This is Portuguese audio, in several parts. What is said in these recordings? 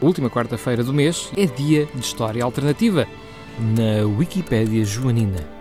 última quarta-feira do mês, é dia de História Alternativa, na Wikipédia Joanina.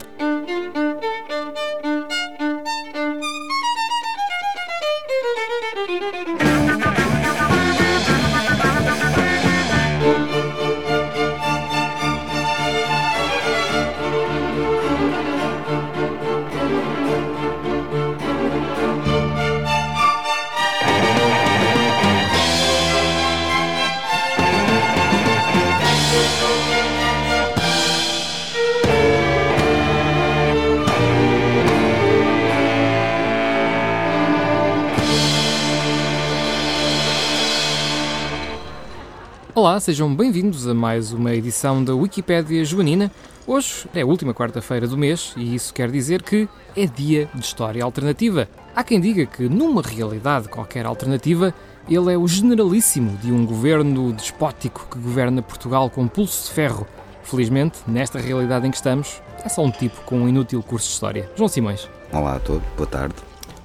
Olá, sejam bem-vindos a mais uma edição da Wikipédia Joanina. Hoje é a última quarta-feira do mês e isso quer dizer que é dia de história alternativa. Há quem diga que, numa realidade qualquer alternativa, ele é o generalíssimo de um governo despótico que governa Portugal com pulso de ferro. Felizmente, nesta realidade em que estamos, é só um tipo com um inútil curso de história. João Simões. Olá a todos, boa tarde.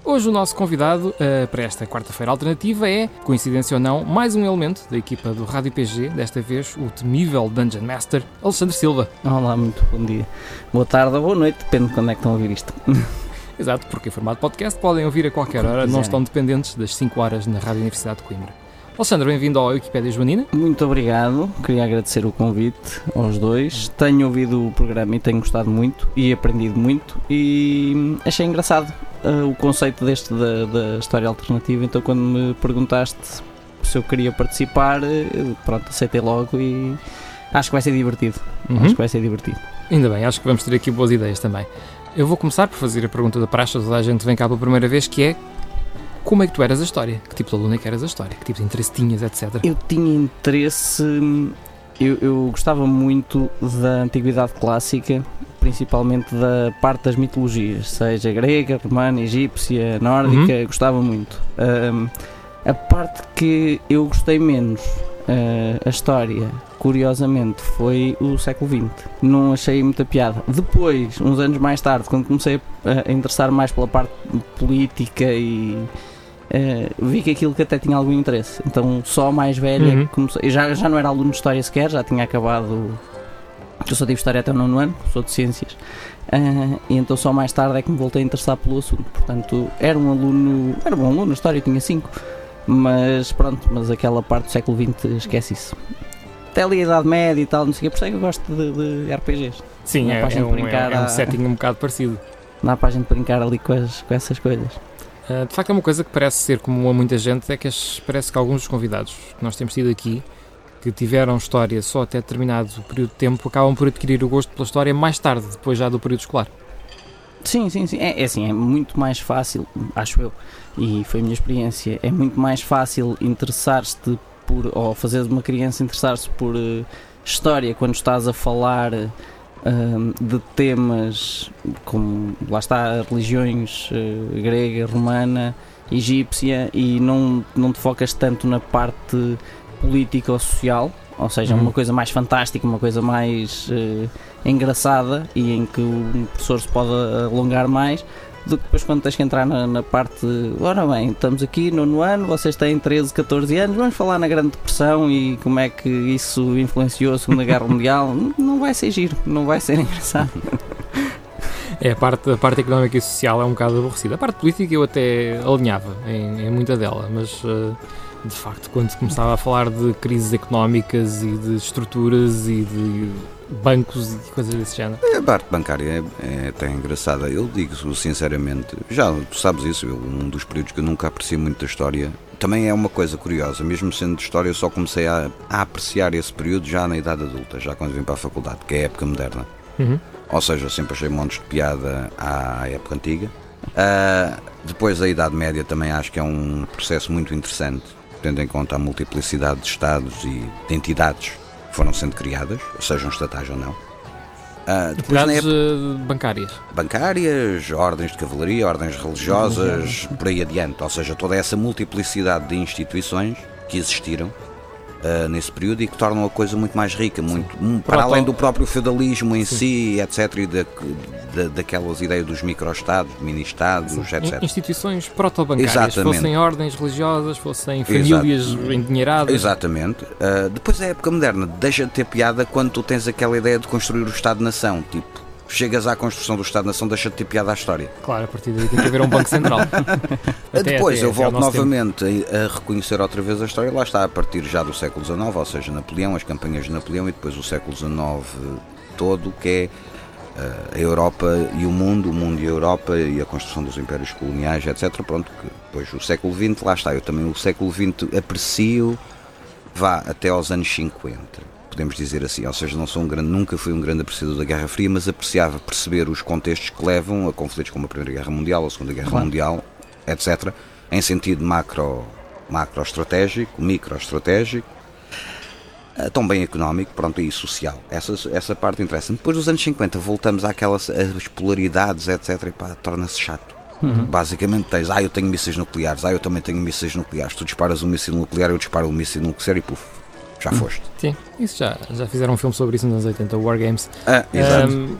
Hoje o nosso convidado uh, para esta quarta-feira alternativa é, coincidência ou não, mais um elemento da equipa do Rádio PG, desta vez o temível Dungeon Master, Alexandre Silva. Olá, muito bom dia. Boa tarde ou boa noite, depende de quando é que estão a ouvir isto. Exato, porque em formato podcast podem ouvir a qualquer hora, não estão dependentes das 5 horas na Rádio Universidade de Coimbra. Alexandre, bem-vindo ao Wikipédia Joanina. Muito obrigado, queria agradecer o convite aos dois. Tenho ouvido o programa e tenho gostado muito e aprendido muito e achei engraçado uh, o conceito deste da, da, história alternativa. Então, quando me perguntaste se eu queria participar, uh, pronto, aceitei logo e acho que vai ser divertido. Uhum. Acho que vai ser divertido. Ainda bem, acho que vamos ter aqui boas ideias também. Eu vou começar por fazer a pergunta da praxe, toda a gente vem cá pela primeira vez, que é como é que tu eras a história? Que tipo de aluno é que eras a história? Que tipo de interesse tinhas, etc? Eu tinha interesse. Eu, eu gostava muito da antiguidade clássica, principalmente da parte das mitologias, seja grega, romana, egípcia, nórdica, uhum. gostava muito. Um, a parte que eu gostei menos, uh, a história, curiosamente, foi o século XX. Não achei muita piada. Depois, uns anos mais tarde, quando comecei a interessar mais pela parte política e uh, vi que aquilo que até tinha algum interesse. Então, só mais velha, uhum. comecei, já, já não era aluno de História sequer, já tinha acabado. Eu só tive História até o nono ano, sou de Ciências. Uh, e então só mais tarde é que me voltei a interessar pelo assunto. Portanto, era um aluno, era um bom aluno, História tinha 5, mas pronto, mas aquela parte do século XX esquece isso. Até ali a Idade Média e tal, não sei o que, por isso é que eu gosto de, de RPGs. Sim, é, é, um, é, é um setting um bocado parecido. Dá para a gente brincar ali com, as, com essas coisas. Uh, de facto, é uma coisa que parece ser comum a muita gente, é que as, parece que alguns dos convidados que nós temos tido aqui, que tiveram história só até determinado período de tempo, acabam por adquirir o gosto pela história mais tarde, depois já do período escolar. Sim, sim, sim. É, é assim, é muito mais fácil, acho eu, e foi a minha experiência, é muito mais fácil interessar-te por, ou fazer uma criança interessar-se por uh, história quando estás a falar de temas como, lá está, religiões uh, grega, romana, egípcia e não, não te focas tanto na parte política ou social, ou seja, uhum. uma coisa mais fantástica, uma coisa mais uh, engraçada e em que o professor se pode alongar mais do que depois quando tens que entrar na, na parte. Ora bem, estamos aqui no ano, vocês têm 13, 14 anos, vamos falar na Grande Depressão e como é que isso influenciou a Segunda Guerra Mundial. Não vai ser giro, não vai ser engraçado. É, a parte, a parte económica e social é um bocado aborrecida. A parte política eu até alinhava em, em muita dela, mas uh, de facto, quando começava a falar de crises económicas e de estruturas e de bancos e coisas desse género. A parte bancária é, é até engraçada. Eu digo sinceramente, já tu sabes isso, eu, um dos períodos que eu nunca apreciei muito da história. Também é uma coisa curiosa, mesmo sendo de história, eu só comecei a, a apreciar esse período já na idade adulta, já quando vim para a faculdade, que é a época moderna. Uhum. Ou seja, sempre achei montes de piada à época antiga. Uh, depois a Idade Média também acho que é um processo muito interessante, tendo em conta a multiplicidade de Estados e de entidades foram sendo criadas, sejam estatais ou não. Uh, depois época, eh, bancárias. Bancárias, ordens de cavalaria, ordens religiosas, por aí adiante. Ou seja, toda essa multiplicidade de instituições que existiram uh, nesse período e que tornam a coisa muito mais rica, muito, um, para além do próprio feudalismo em Sim. si, etc., e da, da, daquelas ideias dos micro-estados, mini-estados, etc. Instituições proto-bancárias, fossem ordens religiosas, fossem famílias Exato. endinheiradas. Exatamente. Uh, depois a época moderna deixa de ter piada quando tu tens aquela ideia de construir o Estado-nação, tipo chegas à construção do Estado-nação, deixa de ter piada à história. Claro, a partir daí tem que haver um banco central. até, Depois até, eu volto novamente a, a, reconhecer outra vez a história, lá está a partir já do século XIX, ou seja, Napoleão, as campanhas de Napoleão e depois o século XIX todo, que é uh, a Europa e o mundo, o mundo e a Europa e a construção dos impérios coloniais, etc. Pronto, que depois o século XX, lá está, eu também o século XX aprecio, vá até aos anos 50 podemos dizer assim. Ou seja, não sou um grande, nunca fui um grande apreciador da Guerra Fria, mas apreciava perceber os contextos que levam a conflitos como a Primeira Guerra Mundial, a Segunda Guerra Mundial, etc., em sentido macro, macro estratégico, micro estratégico, eh, também económico, pronto, e social. Essa, essa parte interessa. Depois dos anos 50 voltamos àquelas as polaridades, etc. E pá, torna-se chato. Uhum. Basicamente tens, ah, eu tenho mísseis nucleares, ah, eu também tenho mísseis nucleares. Tu disparas um míssil nuclear, eu disparo um míssil nuclear e puf, já foste. Sim, isso já, já fizeram um filme sobre isso nos anos 80, War Games. Ah, exato. Um,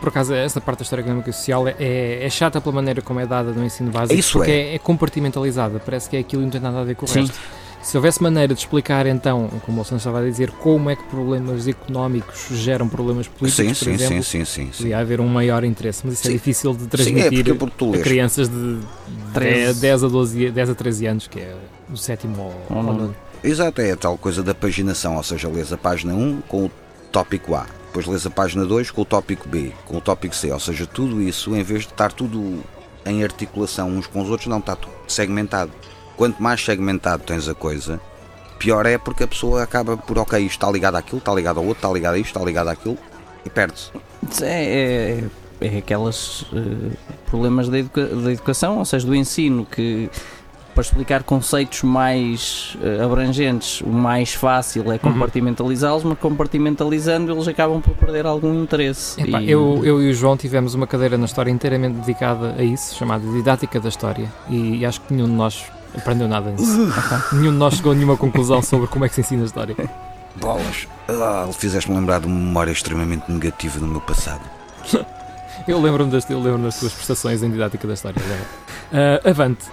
por acaso, essa parte da história económica e social é, é, é chata pela maneira como é dada no ensino básico, isso porque é. é, é compartimentalizada, parece que é aquilo e não tem nada a ver com o Sim. resto. Se houvesse maneira de explicar, então, como o Alexandre estava a dizer, como é que problemas económicos geram problemas políticos, sim, por sim, exemplo, sim, sim, sim, podia haver um maior interesse, mas isso é sim. é difícil de transmitir sim, é porque, a crianças de 13. 10 a 12, 10 a 13 anos, que é o sétimo ou, ou, Exato, é a tal coisa da paginação, ou seja, lês a página 1 com o tópico A, depois lês a página 2 com o tópico B, com o tópico C, ou seja, tudo isso, em vez de estar tudo em articulação uns com os outros, não, está tudo segmentado. Quanto mais segmentado tens a coisa, pior é porque a pessoa acaba por, ok, isto está ligado àquilo, está ligado ao outro, está ligado a isto, está ligado àquilo, e perde-se. É, é, é aqueles uh, problemas da, educa da educação, ou seja, do ensino, que para explicar conceitos mais uh, abrangentes, o mais fácil é uhum. compartimentalizá-los, mas compartimentalizando eles acabam por perder algum interesse. Epá, e... eu, eu e o João tivemos uma cadeira na história inteiramente dedicada a isso, chamada Didática da História, e, e acho que nenhum de nós aprendeu nada nisso. nenhum de nós chegou a nenhuma conclusão sobre como é que se ensina a história. Bolas, ah, fizeste-me lembrar de uma memória extremamente negativa do meu passado. eu lembro-me das, lembro das tuas prestações em Didática da História. Uh, avante.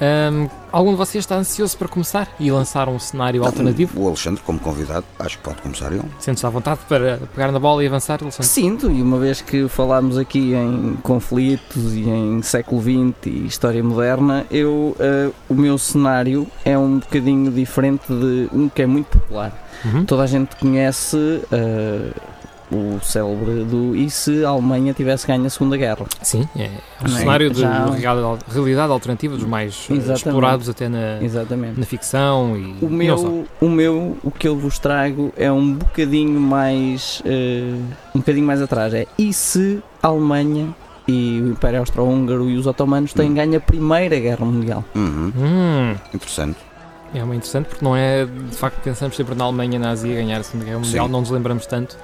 Um, algum de vocês está ansioso para começar e lançar um cenário Não, alternativo? O Alexandre, como convidado, acho que pode começar ele. Sentes-te à vontade para pegar na bola e avançar, Alexandre? Sinto, e uma vez que falámos aqui em conflitos e em século XX e história moderna, eu, uh, o meu cenário é um bocadinho diferente de um que é muito popular. Uhum. Toda a gente conhece. Uh, o célebre do e se a Alemanha tivesse ganho a Segunda Guerra. Sim, é um é? cenário de Já... realidade alternativa dos mais eh, Exatamente. explorados até na, Exatamente. na ficção e o meu, o meu, o que eu vos trago é um bocadinho mais uh, um bocadinho mais atrás, é e se a Alemanha e o Império Austro-Húngaro e os otomanos têm hum. ganho a Primeira Guerra Mundial. Uhum. Hum. Interessante. É uma interessante porque não é, de facto, pensamos sempre na Alemanha nazi a ganhar a Segunda Guerra Mundial, Sim. não nos lembramos tanto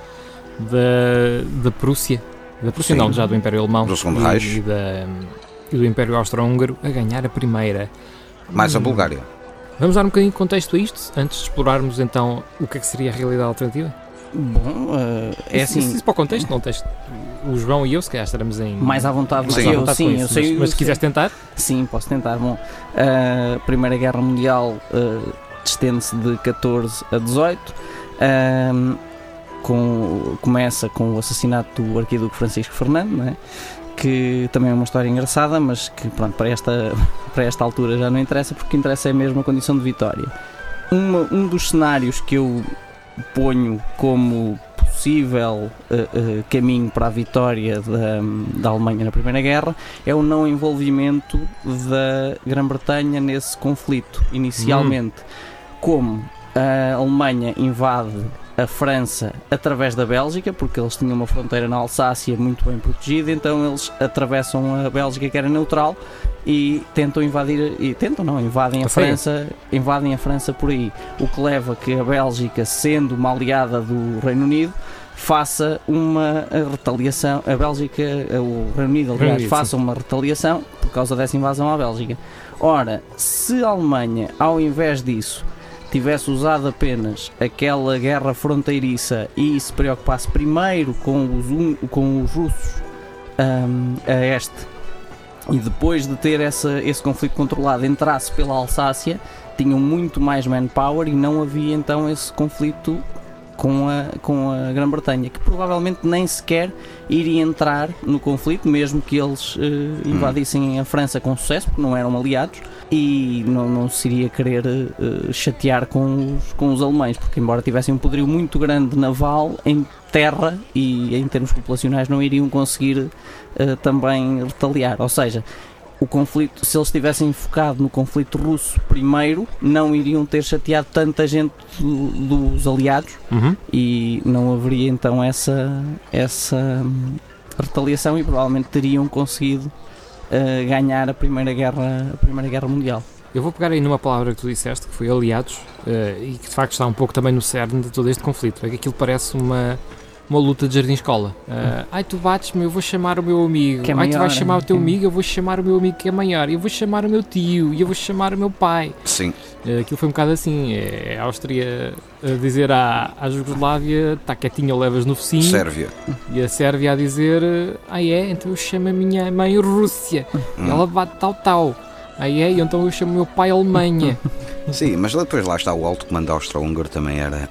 da, da Prússia, da Prússia Sim, não, já do Império Alemão do segundo e, e, da, e do Império Austro-Húngaro a ganhar a primeira. Mais a hum. Bulgária. Vamos dar um bocadinho de contexto a isto, antes de explorarmos então o que é que seria a realidade alternativa? Bom, uh, é assim. Isso, isso para o contexto, não tens. O João e eu, se calhar, estaremos em. Mais à vontade do que eu, sim, isso, eu sei. Mas, mas se quiseres tentar? Sim, posso tentar. Bom, a uh, Primeira Guerra Mundial uh, estende-se de 14 a 18. Uh, com, começa com o assassinato do arquiduque Francisco Fernando, é? que também é uma história engraçada, mas que pronto, para, esta, para esta altura já não interessa, porque interessa é mesmo a condição de vitória. Uma, um dos cenários que eu ponho como possível uh, uh, caminho para a vitória da, da Alemanha na Primeira Guerra é o não envolvimento da Grã-Bretanha nesse conflito, inicialmente. Hum. Como a Alemanha invade a França através da Bélgica, porque eles tinham uma fronteira na Alsácia muito bem protegida, então eles atravessam a Bélgica que era neutral e tentam invadir e tentam não, invadem a, a França, invadem a França por aí, o que leva que a Bélgica, sendo uma aliada do Reino Unido, faça uma retaliação, a Bélgica, o Reino Unido, aliás, Reino faça uma retaliação por causa dessa invasão à Bélgica. Ora, se a Alemanha, ao invés disso, tivesse usado apenas aquela guerra fronteiriça e se preocupasse primeiro com os, com os russos hum, a este e depois de ter essa, esse conflito controlado entrasse pela Alsácia, tinham muito mais manpower e não havia então esse conflito com a, com a Grã-Bretanha, que provavelmente nem sequer iria entrar no conflito, mesmo que eles eh, invadissem a França com sucesso, porque não eram aliados, e não, não se iria querer eh, chatear com os, com os alemães, porque embora tivessem um poderio muito grande naval, em terra e em termos populacionais não iriam conseguir eh, também retaliar. Ou seja, o conflito, se eles tivessem focado no conflito russo primeiro, não iriam ter chateado tanta gente do- dos aliados Uhum. e não haveria então essa, essa hum, retaliação e provavelmente teriam conseguido eh, ganhar a primeira guerra a primeira guerra mundial Eu vou pegar aí numa palavra que tu disseste, que foi aliados, eh, e que de facto está um pouco também no cerne de todo este conflito. É que aquilo parece uma, uma luta de jardim-escola. Eh, ai, tu bates-me, eu vou chamar o meu amigo. Que é ai, tu maior, vais chamar o teu é. amigo, eu vou chamar o meu amigo que é maior. Eu vou chamar o meu tio, e eu vou chamar o meu pai. Sim, Eh, aquilo foi um bocado assim. É a Áustria a dizer à, à Jugoslávia, está quietinho, levas no focinho. Sérvia. E a Sérvia a dizer, ah é, então eu chamo a minha mãe Rússia. E Hum. ela bate tal tal. Ah é, e então eu chamo o meu pai Alemanha. Sim, mas depois lá está o alto comando austro-húngaro também era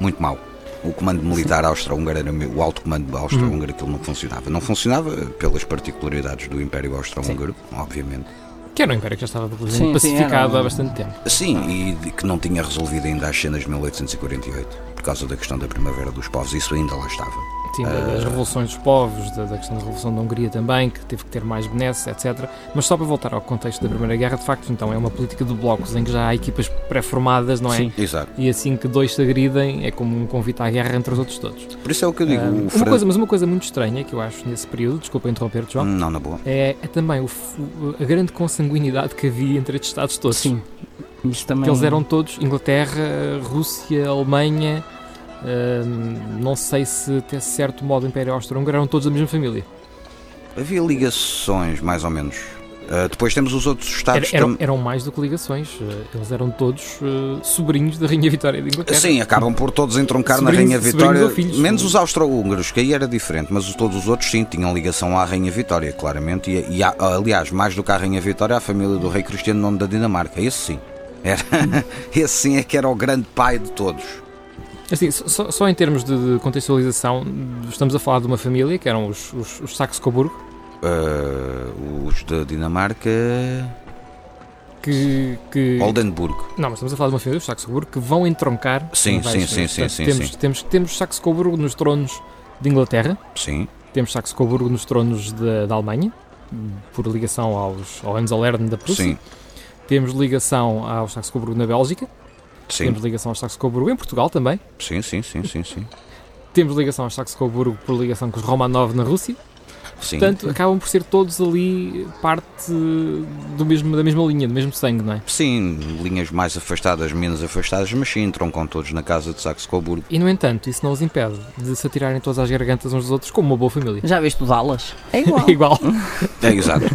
muito mau. O comando militar austro-húngaro era o alto comando austro-húngaro, aquilo não funcionava. Não funcionava pelas particularidades do Império Austro-Húngaro, obviamente. Que era um império que já estava Sim, sim, pacificado era um- há bastante tempo. Sim, e que não tinha resolvido ainda as cenas de 1848, por causa da questão da Primavera dos Povos, isso ainda lá estava. Sim, das revoluções dos povos, da, da questão da Revolução da Hungria também, que teve que ter mais benesses, etc. Mas só para voltar ao contexto da Primeira Guerra, de facto, então é uma política de blocos em que já há equipas pré-formadas, não é? Sim. Exato. E assim que dois se agridem, é como um convite à guerra entre os outros todos. Por isso é o que eu digo. Ah, o uma Fran- coisa, mas uma coisa muito estranha que eu acho nesse período, desculpa interromper-te, João, Não, na boa. é, é também o- a grande consanguinidade que havia entre estes Estados todos. sim isso também Que eles eram todos Inglaterra, Rússia, Alemanha, não sei se até certo modo o Império Austro-Húngaro eram todos da mesma família. Havia ligações, mais ou menos. Ah, depois temos os outros Era- Estados eram, tam- eram mais do que ligações, eh, eles eram todos eh, sobrinhos da Rainha Vitória de Inglaterra. Sim, acabam por todos entroncar na Sobrinhos- Rainha sobrinhos Vitória, filhos. menos os austro-húngaros, que aí era diferente, mas os- todos os outros sim tinham ligação à Rainha Vitória, claramente. E, e aliás, mais do que à Rainha Vitória, à família do rei Cristiano IX da Dinamarca. Esse sim. Era, esse sim é que era o grande pai de todos. Assim, só, só em termos de, contextualização, estamos a falar de uma família que eram os, os, os Saxe-Coburgo, Ah, os da Dinamarca. que, que Oldenburg. Não, mas estamos a falar de uma família, os Saxe-Coburgo, que vão entroncar. Sim, sim, sim, sim, Portanto, sim, temos, sim. Temos, temos Saxe-Coburgo nos tronos de Inglaterra, Sim, temos Saxe-Coburgo nos tronos da, da Alemanha, por ligação aos, ao Hohenzollern da Prússia. sim, Temos ligação aos Saxe-Coburgo na Bélgica, sim, temos ligação aos Saxe-Coburgo em Portugal também, sim, sim, sim, sim, sim. temos ligação aos Saxe-Coburgo por ligação com os Romanov na Rússia. Sim. Portanto, acabam por ser todos ali parte do mesmo, da mesma linha, do mesmo sangue, não é? Sim, linhas mais afastadas, menos afastadas, mas sim, entroncam todos na casa de Saxe-Coburgo. E, no entanto, isso não os impede de se atirarem todas às gargantas uns dos outros como uma boa família. já viste o Dallas é igual É igual. É, exato.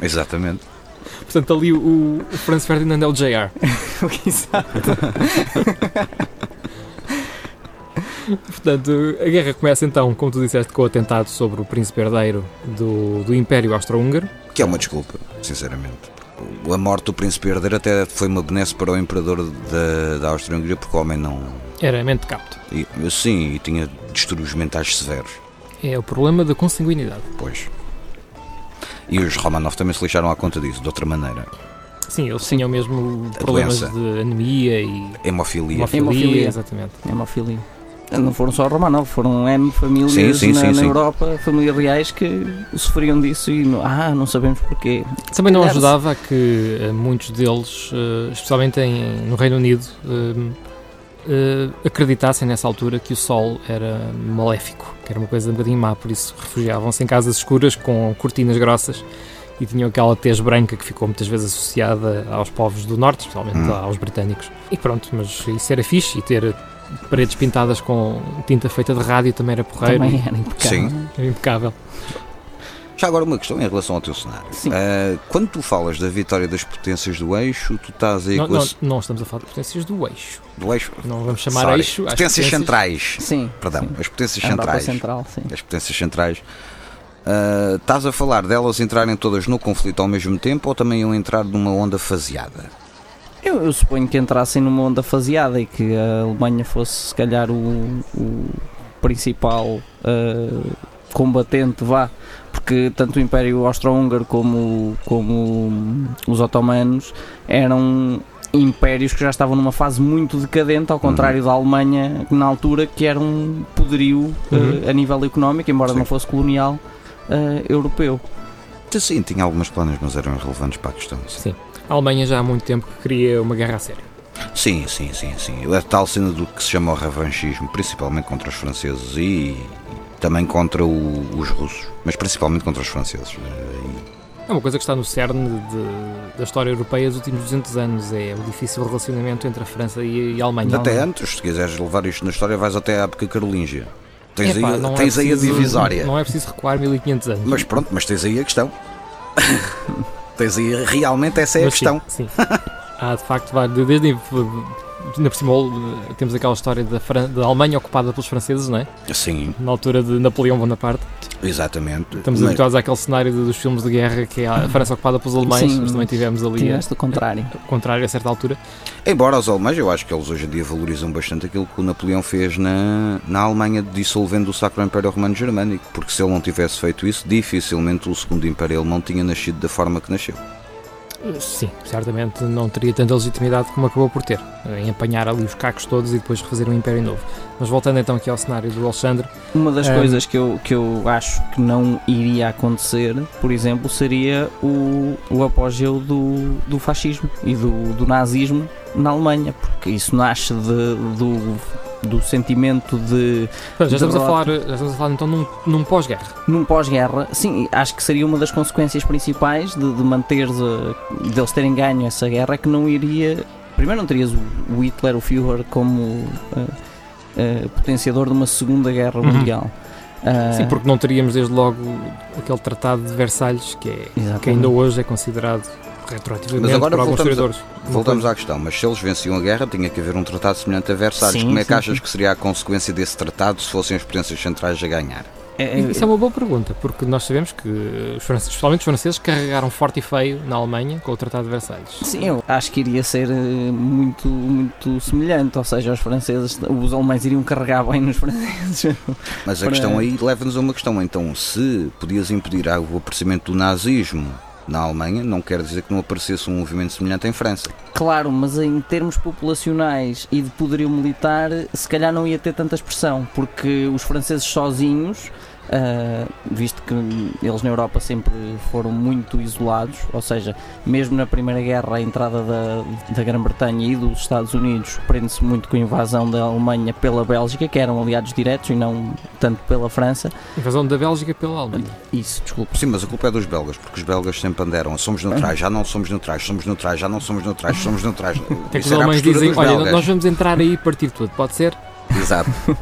Exatamente. Portanto, ali o, o Franz Ferdinand é o JR. Exato. Portanto, a guerra começa então, como tu disseste, com o atentado sobre o príncipe herdeiro do, do Império Austro-Húngaro. Que é uma desculpa, sinceramente. A morte do príncipe herdeiro até foi uma benesse para o imperador da, da Áustria-Hungria, porque o homem não. Era mente capto. E, sim, e tinha distúrbios mentais severos. É o problema da consanguinidade. Pois. E os Romanov também se lixaram à conta disso, de outra maneira. Sim, eles tinham mesmo problemas doença. de anemia e Hemofilia. hemofilia. Hemofilia. Exatamente. Hemofilia. Não foram só Romanov, foram N famílias Sim, sim, na, sim, na sim. Europa, famílias reais que sofriam disso e não, ah, não sabemos porquê. Também não ajudava a que eh, muitos deles, eh, especialmente em- no Reino Unido, eh, acreditassem nessa altura que o Sol era maléfico, que era uma coisa um bocadinho má, por isso refugiavam-se em casas escuras com cortinas grossas e tinham aquela tez branca que ficou muitas vezes associada aos povos do Norte, especialmente Hum. aos britânicos. E pronto, mas isso era fixe e ter paredes pintadas com tinta feita de rádio também era porreiro Também era impecável. Sim. era impecável. Já agora uma questão em relação ao teu cenário. Sim. Uh, quando tu falas da vitória das potências do eixo, tu estás aí Não, com a... não, não estamos a falar de potências do eixo. do eixo. Não vamos chamar Sorry. eixo. às Potências centrais. Sim. Perdão, sim. as potências centrais. Central, sim. As potências centrais. Uh, estás a falar delas entrarem todas no conflito ao mesmo tempo ou também iam entrar numa onda faseada? Eu, eu suponho que entrassem numa onda faseada e que a Alemanha fosse, se calhar, o, o principal uh, combatente, vá, porque tanto o Império Austro-Húngaro como, como os otomanos eram impérios que já estavam numa fase muito decadente, ao contrário da Alemanha, na altura, que era um poderio uh, Uhum. a nível económico, embora Sim. não fosse colonial uh, europeu. Sim, tinha algumas planos, mas eram irrelevantes para a questão. Sim, Sim. A Alemanha já há muito tempo que queria uma guerra a sério. sim, sim, sim. sim. A tal cena do que se chama o revanchismo, principalmente contra os franceses e também contra o- os russos, mas principalmente contra os franceses. Uh, É uma coisa que está no cerne de- da história europeia dos últimos 200 anos. É o difícil relacionamento entre a França e, e a Alemanha. até Não- antes, se quiseres levar isto na história, vais até à época carolíngia. Tens, Epá, aí, é tens aí a preciso- divisória. Não é preciso recuar 1500 anos. Mas pronto, mas tens aí a questão. tens aí realmente essa é a Mas questão. Sim, sim. Há de facto. Desde. Ainda por cima temos aquela história da, Fran- da Alemanha ocupada pelos franceses, não é? Sim, Na altura de Napoleão Bonaparte. exatamente. Estamos Mas- habituados àquele cenário dos filmes de guerra que é a França ocupada pelos alemães, Sim. mas também tivemos ali Tiveste o contrário. o contrário a certa altura. Embora os alemães, eu acho que eles hoje em dia valorizam bastante aquilo que o Napoleão fez na, na Alemanha, dissolvendo o Sacro Império Romano Germânico, porque se ele não tivesse feito isso, dificilmente o Segundo Império Alemão tinha nascido da forma que nasceu. Sim, certamente não teria tanta legitimidade como acabou por ter, em apanhar ali os cacos todos e depois refazer um Império Novo. Mas voltando então aqui ao cenário do Alexandre, Uma das Um, coisas que eu, que eu acho que não iria acontecer, por exemplo, seria o, o apogeu do, do fascismo e do, do nazismo na Alemanha, porque isso nasce de- do, do sentimento de. Já estamos a falar, já estamos a falar então num, num pós-guerra. num pós-guerra, sim, acho que seria uma das consequências principais de, de manter deles terem ganho essa guerra, que não iria. Primeiro, não terias o, Hitler, o Führer, como eh, eh, potenciador de uma segunda guerra Uhum. mundial. Ah, Sim, porque não teríamos desde logo aquele tratado de Versalhes, que, é, que ainda hoje é considerado retroativamente Mas agora por alguns voltamos a-. Voltamos à questão, mas se eles venciam a guerra, tinha que haver um tratado semelhante a Versalhes. Sim, Como é que sim, achas sim. que seria a consequência desse tratado se fossem as potências centrais a ganhar? É- Isso é uma boa pergunta, porque nós sabemos que, os franceses, especialmente os franceses, carregaram forte e feio na Alemanha com o Tratado de Versalhes. Sim, eu acho que iria ser eh, muito, muito semelhante, ou seja, os franceses, os alemães iriam carregar bem nos franceses. Mas a Para- questão aí leva-nos a uma questão. Então, se podias impedir o aparecimento do nazismo na Alemanha, não quer dizer que não aparecesse um movimento semelhante em França. Claro, mas em termos populacionais e de poderio militar, se calhar não ia ter tanta expressão, porque os franceses sozinhos, ah, visto que eles na Europa sempre foram muito isolados, ou seja, mesmo na Primeira Guerra, a entrada da, da Grã-Bretanha e dos Estados Unidos prende-se muito com a invasão da Alemanha pela Bélgica, que eram aliados diretos e não tanto pela França. Invasão da Bélgica pela Alemanha. Isso, desculpa. Sim, mas a culpa é dos belgas, porque os belgas sempre andaram. Somos neutrais, já não somos neutrais, somos neutrais, já não somos neutrais, somos neutrais. Até que os Isso era a alemães dizem: dos olha, belgas. nós vamos entrar aí e partir tudo, pode ser? Exato.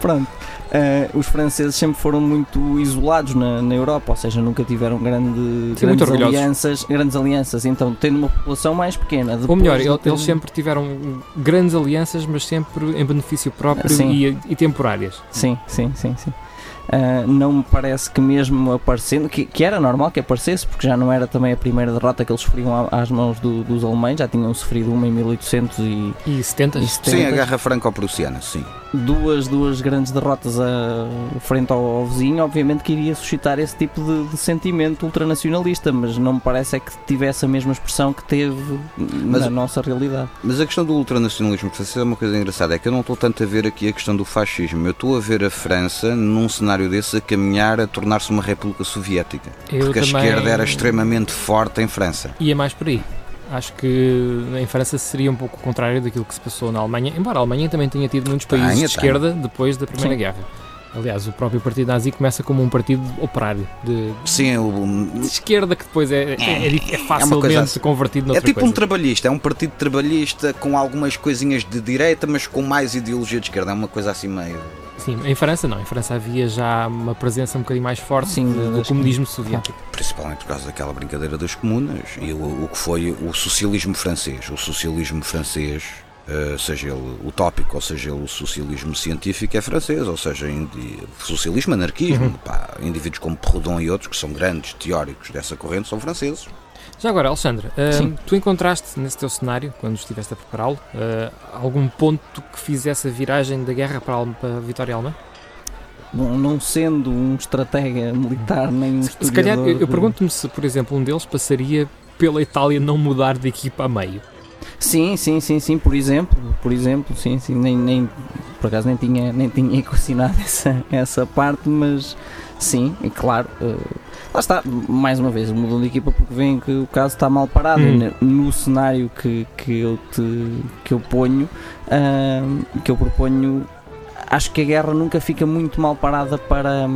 Pronto. Eh, os franceses sempre foram muito isolados na, na Europa, ou seja, nunca tiveram grande, Sim, grandes, alianças, grandes alianças. Então, tendo uma população mais pequena, Ou melhor, ele- ter- eles sempre tiveram grandes alianças, mas sempre em benefício próprio Sim. e, e temporárias. Sim, sim, sim, sim. Ah, não me parece que mesmo aparecendo, que, que era normal que aparecesse, porque já não era também a primeira derrota que eles sofriam às mãos do- dos alemães, já tinham sofrido uma em 1800 e, E 70 e Sim, a 70. Guerra Franco-Prussiana, sim. Duas, duas grandes derrotas a, frente ao, ao vizinho, obviamente que iria suscitar esse tipo de, de sentimento ultranacionalista, mas não me parece é que tivesse a mesma expressão que teve Mas- na nossa realidade. Mas a questão do ultranacionalismo francês é uma coisa engraçada, é que eu não estou tanto a ver aqui a questão do fascismo, eu estou a ver a França num cenário desse a caminhar a tornar-se uma república soviética. Eu porque a também esquerda era extremamente forte em França. ia mais por aí. Acho que em França seria um pouco o contrário daquilo que se passou na Alemanha, embora a Alemanha também tenha tido muitos países Tenha, de esquerda depois da Primeira Sim. Guerra. Aliás, o próprio Partido Nazi começa como um partido operário, de, Sim, o- de esquerda, que depois é, é, é, é facilmente coisa assim. convertido é noutra tipo um coisa. trabalhista, é um partido trabalhista com algumas coisinhas de direita, mas com mais ideologia de esquerda. É uma coisa assim meio. Sim, em França não. Em França havia já uma presença um bocadinho mais forte Sim, do comunismo soviético. Principalmente por causa daquela brincadeira das comunas e o, o que foi o socialismo francês. O socialismo francês, eh, seja ele utópico ou seja ele o socialismo científico, é francês, ou seja, socialismo, anarquismo. Uhum. Pá, indivíduos como Proudhon e outros, que são grandes teóricos dessa corrente, são franceses. Já agora, Alexandre, Sim. tu encontraste nesse teu cenário, quando estiveste a prepará-lo, ah, algum ponto que fizesse a viragem da guerra para a, Alma- para a vitória alemã? Bom, não sendo um estratega militar nem um Se, se calhar, eu, eu pergunto-me se, por exemplo, um deles passaria pela Itália não mudar de equipa a meio. Sim, sim, sim, sim, por exemplo, por exemplo, sim, sim, nem, nem por acaso nem tinha, nem tinha equacionado essa, essa parte, mas sim, é claro, eh, lá está, mais uma vez, mudam de equipa porque veem que o caso está mal parado Hum. né, no cenário que, que eu te que eu ponho, ahm, que eu proponho. Acho que a guerra nunca fica muito mal parada para,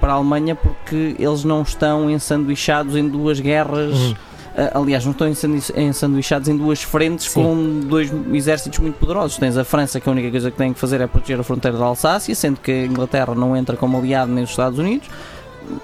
para a Alemanha porque eles não estão ensanduichados em duas guerras Uhum. Uh, aliás, não estão ensanduichados em duas frentes Sim. com dois exércitos muito poderosos. Tens a França, que a única coisa que tem que fazer é proteger a fronteira da Alsácia, sendo que a Inglaterra não entra como aliado nem os Estados Unidos.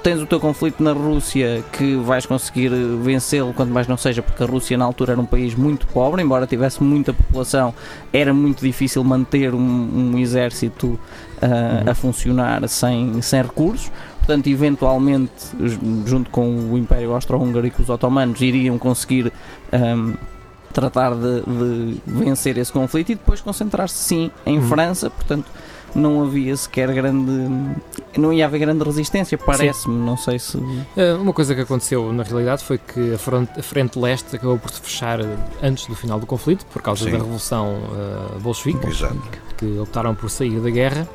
Tens o teu conflito na Rússia que vais conseguir vencê-lo, quanto mais não seja, porque a Rússia na altura era um país muito pobre, embora tivesse muita população, era muito difícil manter um, um exército uh, Uhum. a funcionar sem, sem recursos. Portanto, eventualmente, junto com o Império Austro-Húngaro e com os otomanos, iriam conseguir ahm, tratar de, de vencer esse conflito e depois concentrar-se sim em Uhum. França. Portanto, não havia sequer grande. Não ia haver grande resistência, parece-me. Não sei se. Ah, Uma coisa que aconteceu na realidade foi que a frente, a frente leste acabou por se fechar antes do final do conflito, por causa Sim. da revolução ah, bolchevique, Exato. que optaram por sair da guerra.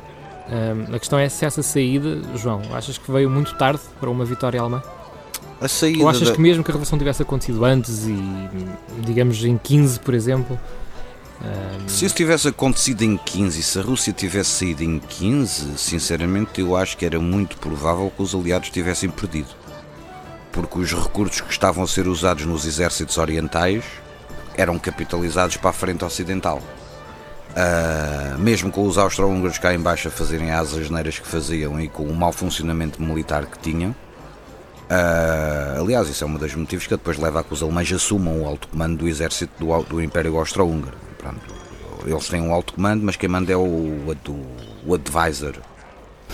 Ah, a questão é se essa saída, João, achas que veio muito tarde para uma vitória alemã? A saída Ou achas da- que mesmo que a revolução tivesse acontecido antes e, digamos, em 15, por exemplo? ah, Se isso tivesse acontecido em 15 e se a Rússia tivesse saído em 15, sinceramente eu acho que era muito provável que os aliados tivessem perdido. Porque os recursos que estavam a ser usados nos exércitos orientais eram capitalizados para a frente ocidental. Ah, mesmo com os austro-húngaros cá em baixo a fazerem as asneiras que faziam e com o mau funcionamento militar que tinham, ah, aliás, isso é um dos motivos que depois leva a que os alemães assumam o alto comando do exército do, do Império Austro-Húngaro. Eles têm um alto comando, mas quem manda é o, ad- o advisor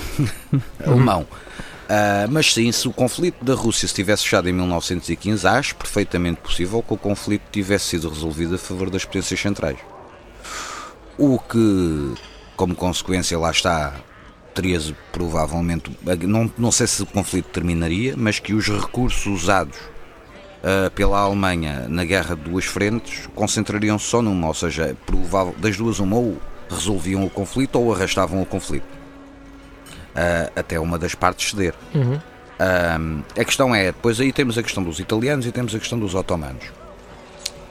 alemão. Ah, mas sim, se o conflito da Rússia se tivesse fechado em 1915, acho perfeitamente possível que o conflito tivesse sido resolvido a favor das potências centrais. O que, como consequência, lá está, teria provavelmente. Não, não sei se o conflito terminaria, mas que os recursos usados ah, pela Alemanha na guerra de duas frentes concentrariam-se só numa, ou seja, provável, das duas, uma ou resolviam o conflito ou arrastavam o conflito. Ah, até uma das partes ceder. uhum. Ahm, a questão é, depois aí temos a questão dos italianos e temos a questão dos otomanos.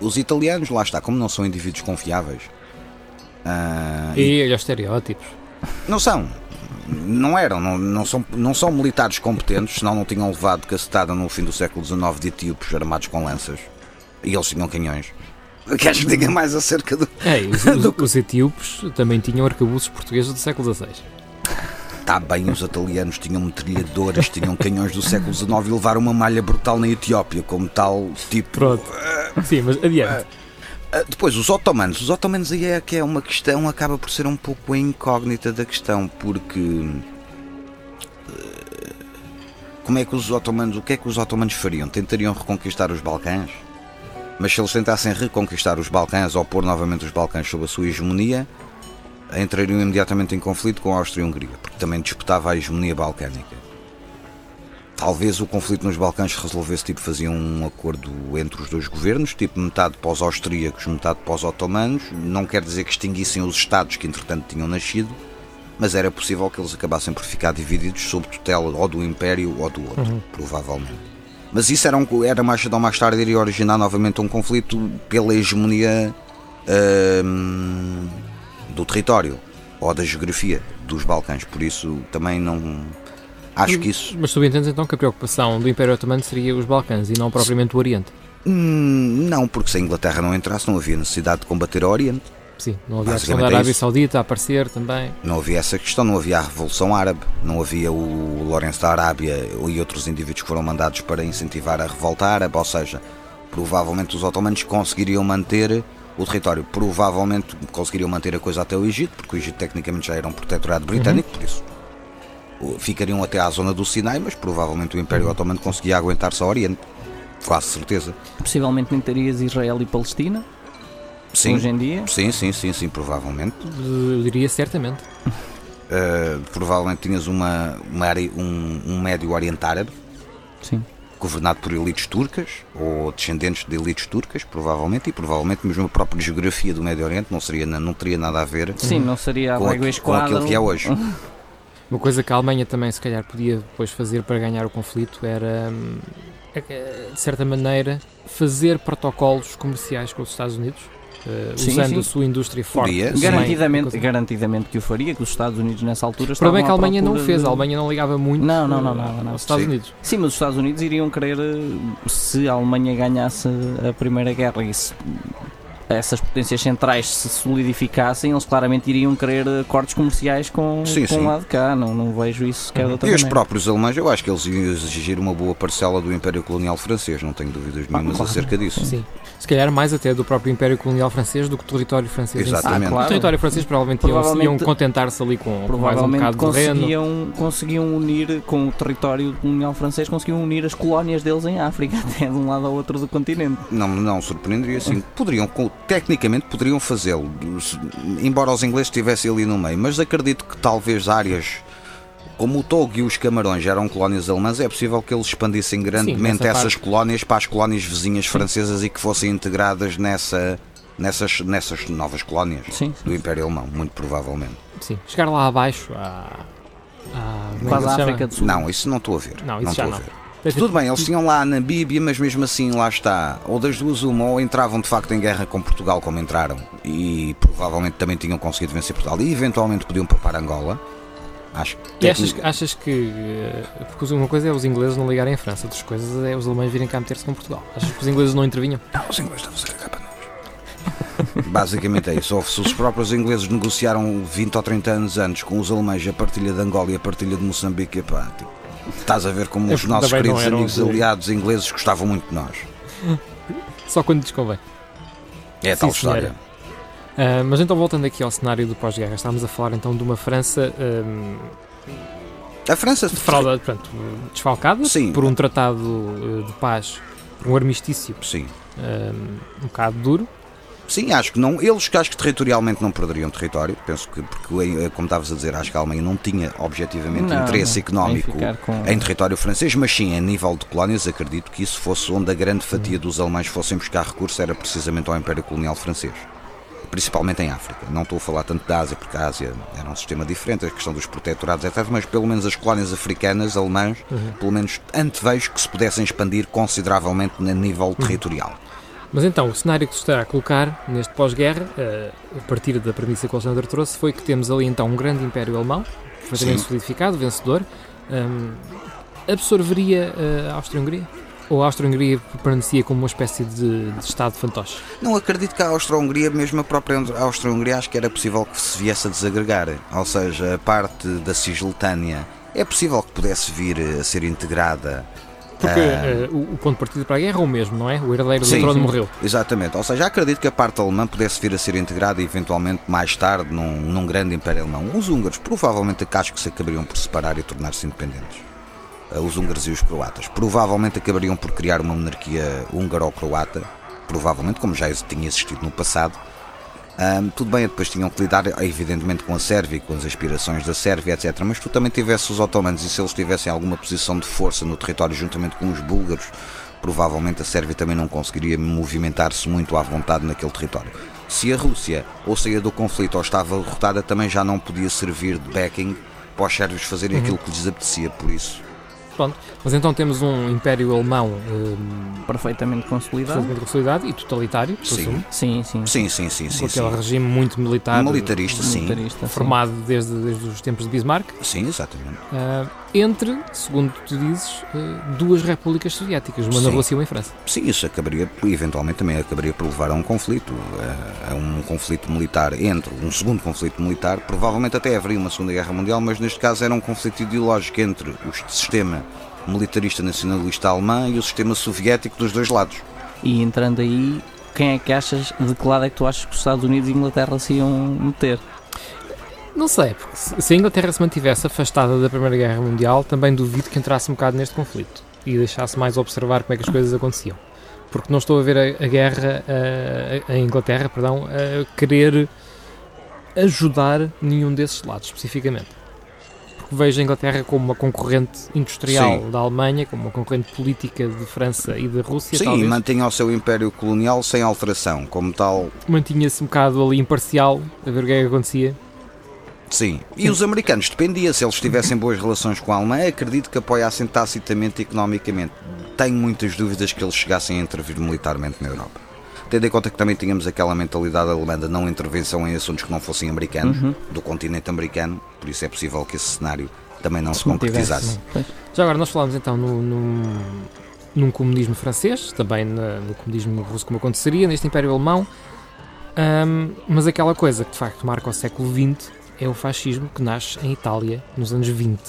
Os italianos, lá está, como não são indivíduos confiáveis, ah, E olha os estereótipos. não são, não eram, não, não, são, não são militares competentes, senão não tinham levado cacetada no fim do século XIX de etíopes armados com lanças. E eles tinham canhões. Queres que diga mais acerca do. É, e os, os, os etíopes também tinham arcabuzes portugueses do século XVI. Está bem, os italianos tinham metralhadoras, tinham canhões do século XIX e levaram uma malha brutal na Etiópia, como tal, tipo. Pronto. Sim, mas adiante. Ah, Depois, os otomanos. Os otomanos aí é que é uma questão, acaba por ser um pouco a incógnita da questão, porque. eh, Como é que os otomanos. O que é que os otomanos fariam? Tentariam reconquistar os Balcãs? Mas se eles tentassem reconquistar os Balcãs ou pôr novamente os Balcãs sob a sua hegemonia, entrariam imediatamente em conflito com a Áustria-Hungria, porque também disputava a hegemonia balcânica. Talvez o conflito nos Balcãs se resolvesse, tipo, faziam um acordo entre os dois governos, tipo, metade para os austríacos, metade para os otomanos. Não quer dizer que extinguissem os Estados que, entretanto, tinham nascido, mas era possível que eles acabassem por ficar divididos sob tutela ou do Império ou do outro, provavelmente. Mas isso era, um, era mais cedo ou mais tarde iria originar novamente um conflito pela hegemonia hum, do território ou da geografia dos Balcãs. Por isso também não. Acho que isso. Mas tu entendes então que a preocupação do Império Otomano seria os Balcãs e não propriamente o Oriente? Hum, não, porque se a Inglaterra não entrasse, não havia necessidade de combater o Oriente. Sim, não havia a questão da é Arábia isso. Saudita a aparecer também. Não havia essa questão, não havia a Revolução Árabe, não havia o Lourenço da Arábia e outros indivíduos que foram mandados para incentivar a revolta árabe, ou seja, provavelmente os otomanos conseguiriam manter o território, provavelmente conseguiriam manter a coisa até o Egito, porque o Egito tecnicamente já era um protetorado britânico, por isso ficariam até à zona do Sinai, mas provavelmente o Império Otomano conseguia aguentar-se ao Oriente, quase certeza. Possivelmente nem terias Israel e Palestina, Sim, hoje em dia. sim, sim, sim, sim, provavelmente. Eu diria certamente. Uh, provavelmente tinhas uma, uma área- um, um Médio Oriente Árabe, Sim. governado por elites turcas ou descendentes de elites turcas, provavelmente, e provavelmente mesmo a própria geografia do Médio Oriente não, seria, não teria nada a ver Sim, não seria a com, aqu- com aquilo que é hoje. Uma coisa que a Alemanha também se calhar podia depois fazer para ganhar o conflito era, hum, eh, de certa maneira, fazer protocolos comerciais com os Estados Unidos, eh, Sim, usando sim. a sua indústria forte. Podia, também. Garantidamente, Coisa- garantidamente que o faria, que os Estados Unidos nessa altura O problema é que a estavam Alemanha não o fez, de- a Alemanha não ligava muito Não, não, não, eh, nada, nada. aos Estados Sim. Unidos. Sim, mas os Estados Unidos iriam querer, se a Alemanha ganhasse a Primeira Guerra e se essas potências centrais se solidificassem, eles claramente iriam querer acordos comerciais com, Sim, com sim. o lado de cá. Não, não vejo isso sequer de outra E os próprios alemães, eu acho que eles iam exigir uma boa parcela do Império Colonial Francês, não tenho dúvidas nenhumas claro. acerca disso. Sim. Se calhar mais até do próprio Império Colonial Francês do que o território francês. em si. Exatamente. Ah, claro. O território francês provavelmente, iam- Provavelmente- iam contentar-se ali com, com mais um Provavelmente bocado de terreno. conseguiam, conseguiam unir com o território colonial francês, conseguiam unir as colónias deles em África, até de um lado ao outro do continente. Não, não surpreenderia assim. Poderiam, tecnicamente poderiam fazê-lo, embora os ingleses estivessem ali no meio, mas acredito que talvez áreas como o Togo e os Camarões eram colónias alemãs, é possível que eles expandissem grandemente nessa essas parte. colónias para as colónias vizinhas francesas e que fossem integradas nessa, nessas, nessas novas colónias Sim, do Império Alemão, muito provavelmente. Sim, chegar lá abaixo à. à é quase chama? África do Sul. Não, isso não estou a ver. Não, isso já estou não. a ver. Tudo bem, eles tinham lá a Namíbia, mas mesmo assim lá está. Ou das duas uma, ou entravam de facto em guerra com Portugal como entraram. E provavelmente também tinham conseguido vencer Portugal. E eventualmente podiam poupar Angola. Acho que E achas, achas que. eh, Porque uma coisa é os ingleses não ligarem à França, outras coisas é os alemães virem cá meter-se com Portugal. Achas que os ingleses não intervinham? Não, os ingleses estavam a cagar para nós. Basicamente é isso. Se os próprios ingleses negociaram 20 ou 30 anos antes com os alemães a partilha de Angola e a partilha de Moçambique, epá, tipo, estás a ver como os nossos queridos amigos aliados ingleses gostavam muito de nós. Só quando lhes convém. É a Sim, tal senhora. história. Ah, mas então, voltando aqui ao cenário do pós-guerra, estávamos a falar então de uma França ahm, A França frauda, pronto, desfalcada Sim. por um tratado eh, de paz, um armistício Sim. ahm, um bocado duro. Sim, acho que não. Eles que acho que territorialmente não perderiam território. Penso que, porque, como estavas a dizer, acho que a Alemanha não tinha objetivamente Não, interesse não. económico Em com- em território francês, mas sim, a nível de colónias, acredito que isso fosse onde a grande fatia dos alemães fossem buscar recursos, era precisamente ao Império Colonial Francês. Principalmente em África. Não estou a falar tanto da Ásia, porque a Ásia era um sistema diferente, a questão dos protetorados, etc. Mas pelo menos as colónias africanas, alemãs, pelo menos antevejo que se pudessem expandir consideravelmente a nível territorial. Mas então, o cenário que se está a colocar neste pós-guerra, eh, a partir da premissa que o Alexandre trouxe, foi que temos ali então um grande império alemão, perfeitamente Sim. solidificado, vencedor. Ahm, absorveria eh, a Áustria-Hungria? Ou a Áustria-Hungria permanecia como uma espécie de, de Estado fantoche? Não acredito que a Austro-Hungria, mesmo a própria Austro-Hungria, acho que era possível que se viesse a desagregar. Ou seja, a parte da Cisletânia é possível que pudesse vir a ser integrada. Porque Ah. eh, o, ponto de partida para a guerra é o mesmo, não é? O herdeiro do Sim, trono sim. morreu. Exatamente. Ou seja, acredito que a parte alemã pudesse vir a ser integrada eventualmente mais tarde num, num grande império alemão. Os húngaros provavelmente acho que se acabariam por separar e tornar-se independentes. Uh, Os húngaros e os croatas. Provavelmente acabariam por criar uma monarquia húngaro-croata. Provavelmente, como já tinha existido no passado. Ahm, tudo bem, depois tinham que lidar, evidentemente, com a Sérvia e com as aspirações da Sérvia, etc. Mas tu também tivesse os otomanos e se eles tivessem alguma posição de força no território juntamente com os búlgaros, provavelmente a Sérvia também não conseguiria movimentar-se muito à vontade naquele território. Se a Rússia ou saía do conflito ou estava derrotada, também já não podia servir de backing para os sérvios fazerem aquilo que lhes apetecia, por isso. Pronto. Mas então temos um império alemão ahm, perfeitamente consolidado. perfeitamente consolidado e totalitário, Sim. presumo, Sim, sim. Sim, sim, sim, com sim. aquele sim. regime muito militar, Militarista, sim. Militarista, sim. formado desde, desde os tempos de Bismarck. Sim, exatamente. Ah, entre, segundo tu dizes, eh, duas repúblicas soviéticas, uma na Sim. Rússia e uma em França. Sim, isso acabaria, eventualmente também acabaria por levar a um conflito, a, um conflito militar entre, um segundo conflito militar, provavelmente até haveria uma Segunda Guerra Mundial, mas neste caso era um conflito ideológico entre o sistema militarista nacionalista alemão e o sistema soviético dos dois lados. E entrando aí, quem é que achas, de que lado é que tu achas que os Estados Unidos e a Inglaterra se iam meter? Não sei, porque se a Inglaterra se mantivesse afastada da Primeira Guerra Mundial, também duvido que entrasse um bocado neste conflito e deixasse mais observar como é que as coisas aconteciam. Porque não estou a ver a, a guerra, a, a Inglaterra, perdão, a querer ajudar nenhum desses lados, especificamente. Porque vejo a Inglaterra como uma concorrente industrial Sim. da Alemanha, como uma concorrente política de França e da Rússia, Sim, e talvez. mantinha o seu império colonial sem alteração, como tal. Mantinha-se um bocado ali imparcial, a ver o que é que acontecia. Sim. E os americanos, dependia, se eles tivessem boas relações com a Alemanha, acredito que apoiassem tacitamente e economicamente. Tenho muitas dúvidas que eles chegassem a intervir militarmente na Europa. Tendo em conta que também tínhamos aquela mentalidade alemã de não intervenção em assuntos que não fossem americanos, Uhum. do continente americano, por isso é possível que esse cenário também não se, mantivesse, concretizasse. Pois. Já agora, nós falámos então no, no- num comunismo francês, também na- no comunismo russo, como aconteceria, neste Império Alemão, mas aquela coisa que de facto marca o século XX é o fascismo que nasce em Itália nos anos 20.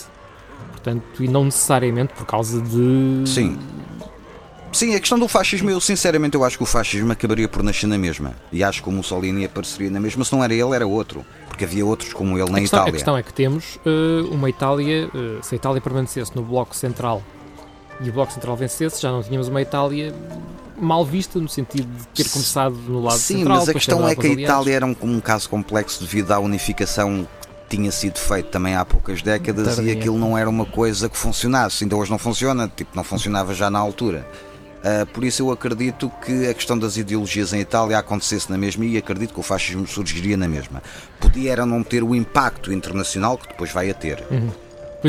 Portanto, e não necessariamente por causa de. Sim. Sim, a questão do fascismo, eu sinceramente eu acho que o fascismo acabaria por nascer na mesma. E acho que o Mussolini apareceria na mesma. Se não era ele, era outro. Porque havia outros como ele na a, questão, a Itália. questão é que temos eh, uma Itália, eh, se a Itália permanecesse no Bloco Central e o Bloco Central vencesse, já não tínhamos uma Itália mal vista, no sentido de ter começado no lado Sim, central. mas a questão é que a. Itália era um, um caso complexo devido à unificação que tinha sido feita também há poucas décadas Tardia. e aquilo não era uma coisa que funcionasse. Ainda hoje não funciona, tipo, não funcionava já na altura. Ah, por isso eu acredito que a questão das ideologias em Itália acontecesse na mesma e acredito que o fascismo surgiria na mesma. Podia era não ter o impacto internacional que depois vai a ter. Podia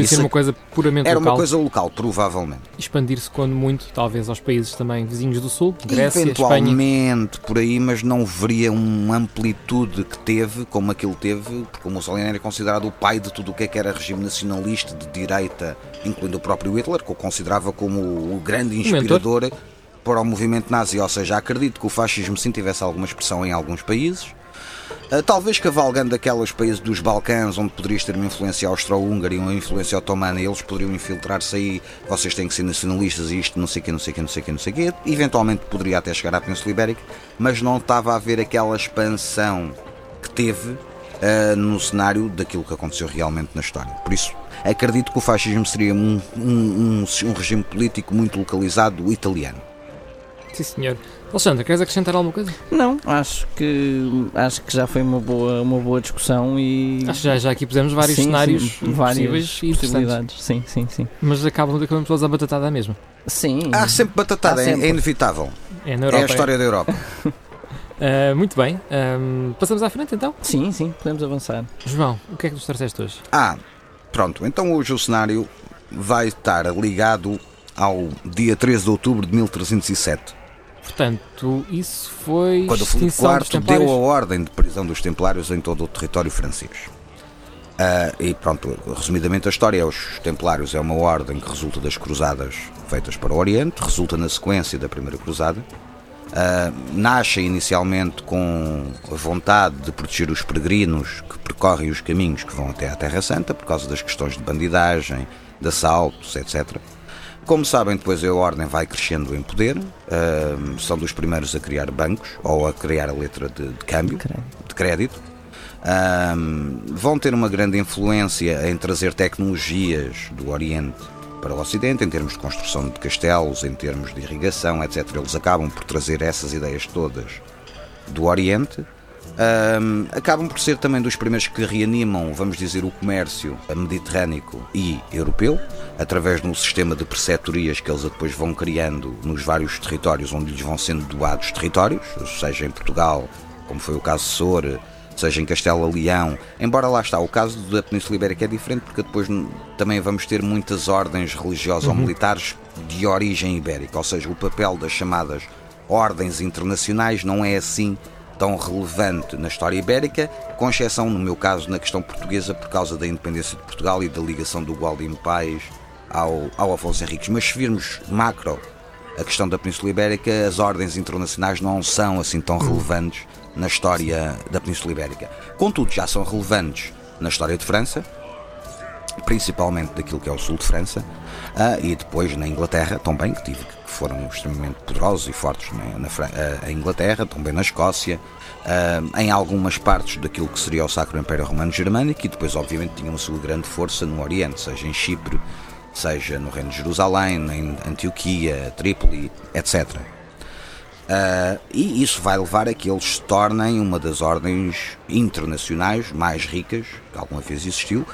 ser Isso uma coisa puramente Era local, uma coisa local, provavelmente. expandir-se quando muito, talvez aos países também vizinhos do Sul, Grécia, Espanha. Eventualmente por aí, mas não veria uma amplitude que teve, como aquilo teve, porque o Mussolini era considerado o pai de tudo o que é que era regime nacionalista de direita, incluindo o próprio Hitler, que o considerava como o grande inspirador para o movimento nazi. Ou seja, acredito que o fascismo sim tivesse alguma expressão em alguns países. Uh, talvez cavalgando aqueles países dos Balcãs onde poderias ter uma influência austro-húngara e uma influência otomana eles poderiam infiltrar-se aí, vocês têm que ser nacionalistas e isto não sei o que, não sei o que, não sei o que, não sei o que. Eventualmente poderia até chegar à Península Ibérica, mas não estava a haver aquela expansão que teve uh, no cenário daquilo que aconteceu realmente na história. Por isso, acredito que o fascismo seria um, um, um, um regime político muito localizado italiano. Sim, senhor. Alexandre, queres acrescentar alguma coisa? Não, acho que acho que já foi uma boa, uma boa discussão e Acho que já, já aqui pusemos vários Sim, cenários sim, várias possíveis e possibilidades. Sim, sim, sim. Mas acabam acabamos todos a batatada à mesma. Sim. Há sempre batatada, Há é- sempre. é inevitável. É na É Europa. a história da Europa. Ah, muito bem. Ahm, passamos à frente então. Sim, sim, podemos avançar. João, o que é que nos trouxeste hoje? Ah, pronto. Então hoje o cenário vai estar ligado ao dia 13 de outubro de 1307, Portanto, isso foi quando o Filipe IV deu a ordem de prisão dos templários em todo o território francês. Ah, e pronto, resumidamente a história é os templários é uma ordem que resulta das cruzadas feitas para o Oriente, resulta na sequência da primeira cruzada. Ah, nasce inicialmente com a vontade de proteger os peregrinos que percorrem os caminhos que vão até à Terra Santa por causa das questões de bandidagem, de assaltos, etc. Como sabem, depois a ordem vai crescendo em poder, ah, são dos primeiros a criar bancos ou a criar a letra de, de câmbio, de crédito. Ahm, vão ter uma grande influência em trazer tecnologias do Oriente para o Ocidente, em termos de construção de castelos, em termos de irrigação, etc. Eles acabam por trazer essas ideias todas do Oriente. Ahm, acabam por ser também dos primeiros que reanimam, vamos dizer, o comércio mediterrâneo e europeu, através de um sistema de preceptorias que eles depois vão criando nos vários territórios onde lhes vão sendo doados territórios, seja em Portugal, como foi o caso de Sor, seja em Castela Leão, embora lá está, o caso da Península Ibérica é diferente porque depois também vamos ter muitas ordens religiosas ou militares de origem ibérica, ou seja, o papel das chamadas ordens internacionais não é assim tão relevante na história ibérica, com exceção, no meu caso, na questão portuguesa, por causa da independência de Portugal e da ligação do Gualdim Pais ao, ao Afonso Henriques. Mas se virmos macro a questão da Península Ibérica, as ordens internacionais não são assim tão relevantes na história da Península Ibérica. Contudo, já são relevantes na história de França, principalmente daquilo que é o sul de França, uh, e depois na Inglaterra também, que, tive, que foram extremamente poderosos e fortes na, na uh, Inglaterra, também na Escócia, uh, em algumas partes daquilo que seria o Sacro Império Romano Germânico, e depois, obviamente, tinham a sua grande força no Oriente, seja em Chipre, seja no Reino de Jerusalém, em Antioquia, Trípoli, etc. Uh, e isso vai levar a que eles se tornem uma das ordens internacionais mais ricas que alguma vez existiu,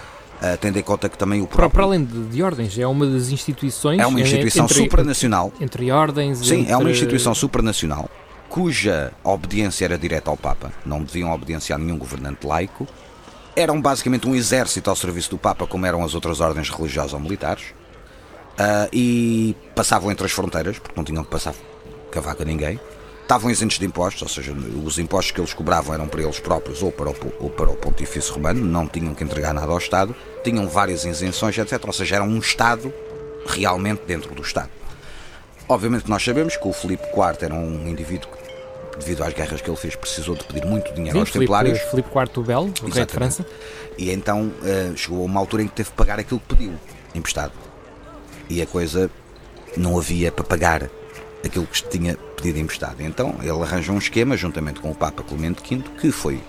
uh, tendo em conta que também o próprio... Para, além de, de, ordens, é uma das instituições... É uma instituição entre, supranacional. Entre ordens... Sim, entre... é uma instituição supranacional cuja obediência era direta ao Papa, não deviam obediência a nenhum governante laico, eram basicamente um exército ao serviço do Papa, como eram as outras ordens religiosas ou militares, uh, e passavam entre as fronteiras, porque não tinham que passar cavaco a ninguém. Estavam isentos de impostos, ou seja, os impostos que eles cobravam eram para eles próprios ou para o, ou para o Pontifício Romano, não tinham que entregar nada ao Estado, tinham várias isenções, etc. Ou seja, eram um Estado realmente dentro do Estado. Obviamente nós sabemos que o Filipe IV era um indivíduo que devido às guerras que ele fez, precisou de pedir muito dinheiro Sim, aos Filipe, templários. Filipe IV o Belo, o rei de França. E então uh, chegou a uma altura em que teve que pagar aquilo que pediu, emprestado. E a coisa não havia para pagar aquilo que tinha pedido emprestado. Então ele arranjou um esquema, juntamente com o Papa Clemente V, que foi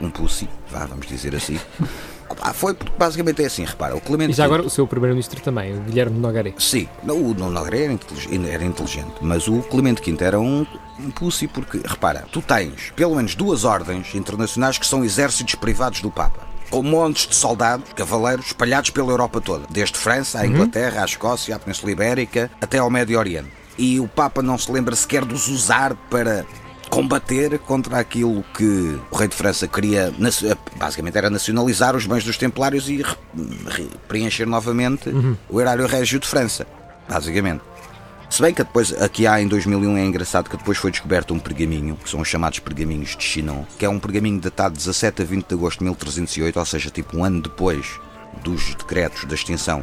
um pussy, vá, vamos dizer assim. Ah, foi porque basicamente é assim, repara, o Clemente E já agora o seu primeiro-ministro também, o Guilherme Nogaré. Sim, o Nogaré era inteligente, era inteligente, mas o Clemente V era um, um pussy porque, repara, tu tens pelo menos duas ordens internacionais que são exércitos privados do Papa com montes de soldados, cavaleiros, espalhados pela Europa toda, desde França à uhum. Inglaterra, à Escócia, à Península Ibérica, até ao Médio Oriente. E o Papa não se lembra sequer de os usar para combater contra aquilo que o rei de França queria, basicamente era nacionalizar os bens dos templários e preencher novamente uhum. o erário régio de França, basicamente. Se bem que depois, aqui há em 2001, é engraçado que depois foi descoberto um pergaminho, que são os chamados pergaminhos de Chinon, que é um pergaminho datado de 17 a 20 de agosto de 1308, ou seja, tipo um ano depois dos decretos da extinção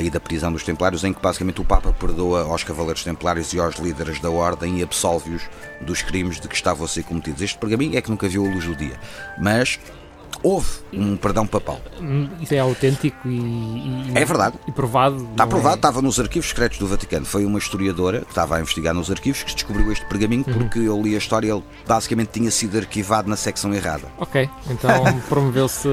e da prisão dos Templários, em que basicamente o Papa perdoa aos Cavaleiros Templários e aos líderes da Ordem e absolve-os dos crimes de que estavam a ser cometidos. Este pergaminho é que nunca viu a luz do dia, mas houve um perdão papal. Isso é autêntico e, e é verdade e provado. Está provado, é? estava nos arquivos secretos do Vaticano. Foi uma historiadora que estava a investigar nos arquivos que descobriu este pergaminho uhum. porque eu li a história ele basicamente tinha sido arquivado na secção errada. Ok, então promoveu-se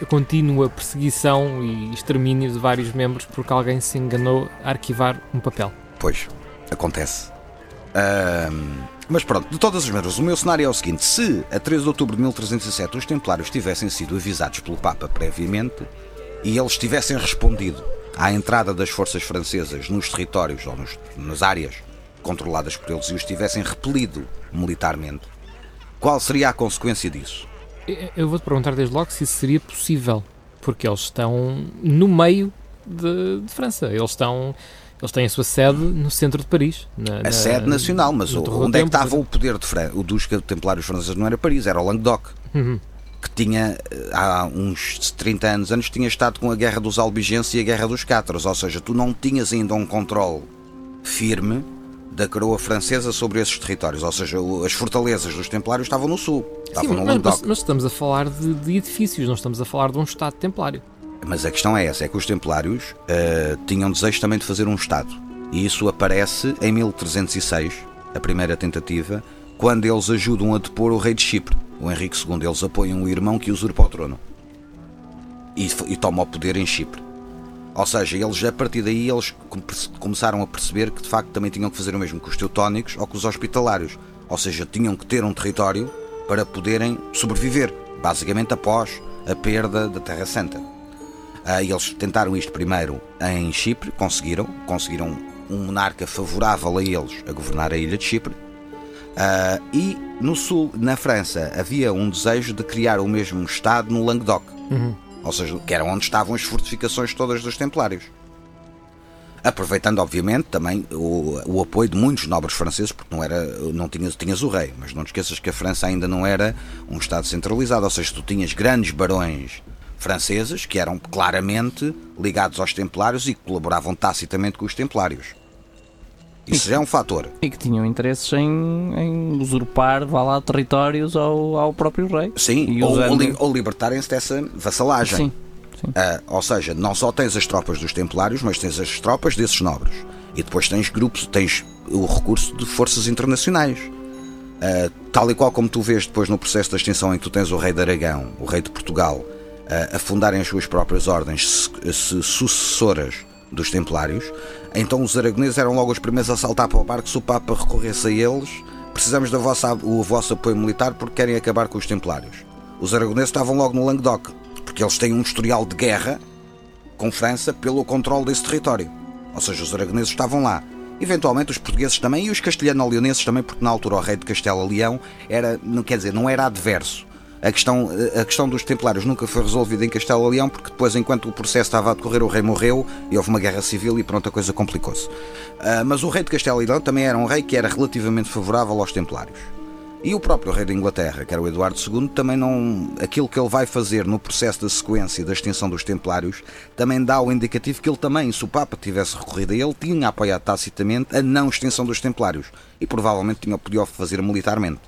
a contínua perseguição e extermínio de vários membros porque alguém se enganou a arquivar um papel. Pois, acontece. Um, mas pronto, de todas as maneiras, o meu cenário é o seguinte: se a 13 de outubro de 1307 os Templários tivessem sido avisados pelo Papa previamente e eles tivessem respondido à entrada das forças francesas nos territórios ou nos, nas áreas controladas por eles e os tivessem repelido militarmente, qual seria a consequência disso? Eu vou-te perguntar desde logo se isso seria possível, porque eles estão no meio de, de França. Eles estão. Eles têm a sua sede no centro de Paris. Na, a na, sede nacional, mas onde é que estava o poder de Fran o dos templários franceses? Não era Paris, era o Languedoc. Uhum. Que tinha, eh, há uns 30 anos antes, tinha estado com a Guerra dos Albigenses e a Guerra dos Cátaros. Ou seja, tu não tinhas ainda um controle firme da coroa francesa sobre esses territórios, ou seja, as fortalezas dos templários estavam no sul, Sim, no mas, Languedoc. Mas estamos a falar de, de, edifícios, não estamos a falar de um Estado templário. Mas a questão é essa, é que os templários uh, tinham desejo também de fazer um Estado, e isso aparece em 1306, a primeira tentativa, quando eles ajudam a depor o rei de Chipre, o Henrique II, eles apoiam o irmão que usurpa o trono e, e toma o poder em Chipre. Ou seja, eles a partir daí eles começaram a perceber que de facto também tinham que fazer o mesmo com os teutónicos ou com os hospitalários. Ou seja, tinham que ter um território para poderem sobreviver, basicamente após a perda da Terra Santa. Uh, eles tentaram isto primeiro em Chipre, conseguiram, conseguiram um monarca favorável a eles a governar a ilha de Chipre. Uh, e no sul, na França, havia um desejo de criar o mesmo Estado no Languedoc. Uhum ou seja, que era onde estavam as fortificações todas dos Templários. Aproveitando obviamente também o, o, apoio de muitos nobres franceses, porque não era, não tinhas, tinhas o rei, mas não te esqueças que a França ainda não era um Estado centralizado, ou seja, tu tinhas grandes barões franceses que eram claramente ligados aos templários e que colaboravam tacitamente com os templários. Isso já é um fator. E que tinham interesses em, em usurpar, vá lá, territórios ao, ao próprio rei. Sim, ou, usando... ou, ou libertarem-se dessa vassalagem. Sim. Uh, ou seja, não só tens as tropas dos templários, mas tens as tropas desses nobres. E depois tens grupos, tens o recurso de forças internacionais. Uh, tal e qual como tu vês depois no processo da extinção em que tu tens o rei de Aragão, o rei de Portugal, uh, a fundarem as suas próprias ordens sucessoras dos templários, então os aragoneses eram logo os primeiros a saltar para o barco se o Papa recorresse a eles. Precisamos da vossa, o vosso apoio militar porque querem acabar com os templários. Os aragoneses estavam logo no Languedoc porque eles têm um historial de guerra com França pelo controle desse território. Ou seja, os aragoneses estavam lá. Eventualmente os portugueses também e os castelhano-leoneses também, porque na altura o rei de Castela-Leão era, não quer dizer, não era adverso. A questão, a questão dos templários nunca foi resolvida em Castela-Leão, porque depois, enquanto o processo estava a decorrer, o rei morreu e houve uma guerra civil e pronto, a coisa complicou-se. Uh, mas o rei de Castela-Leão também era um rei que era relativamente favorável aos templários. E o próprio rei da Inglaterra, que era o Eduardo II, também não. aquilo que ele vai fazer no processo da sequência da extinção dos Templários também dá o indicativo que ele também, se o Papa tivesse recorrido a ele, tinha apoiado tacitamente a não extinção dos Templários e provavelmente tinha podia fazer militarmente.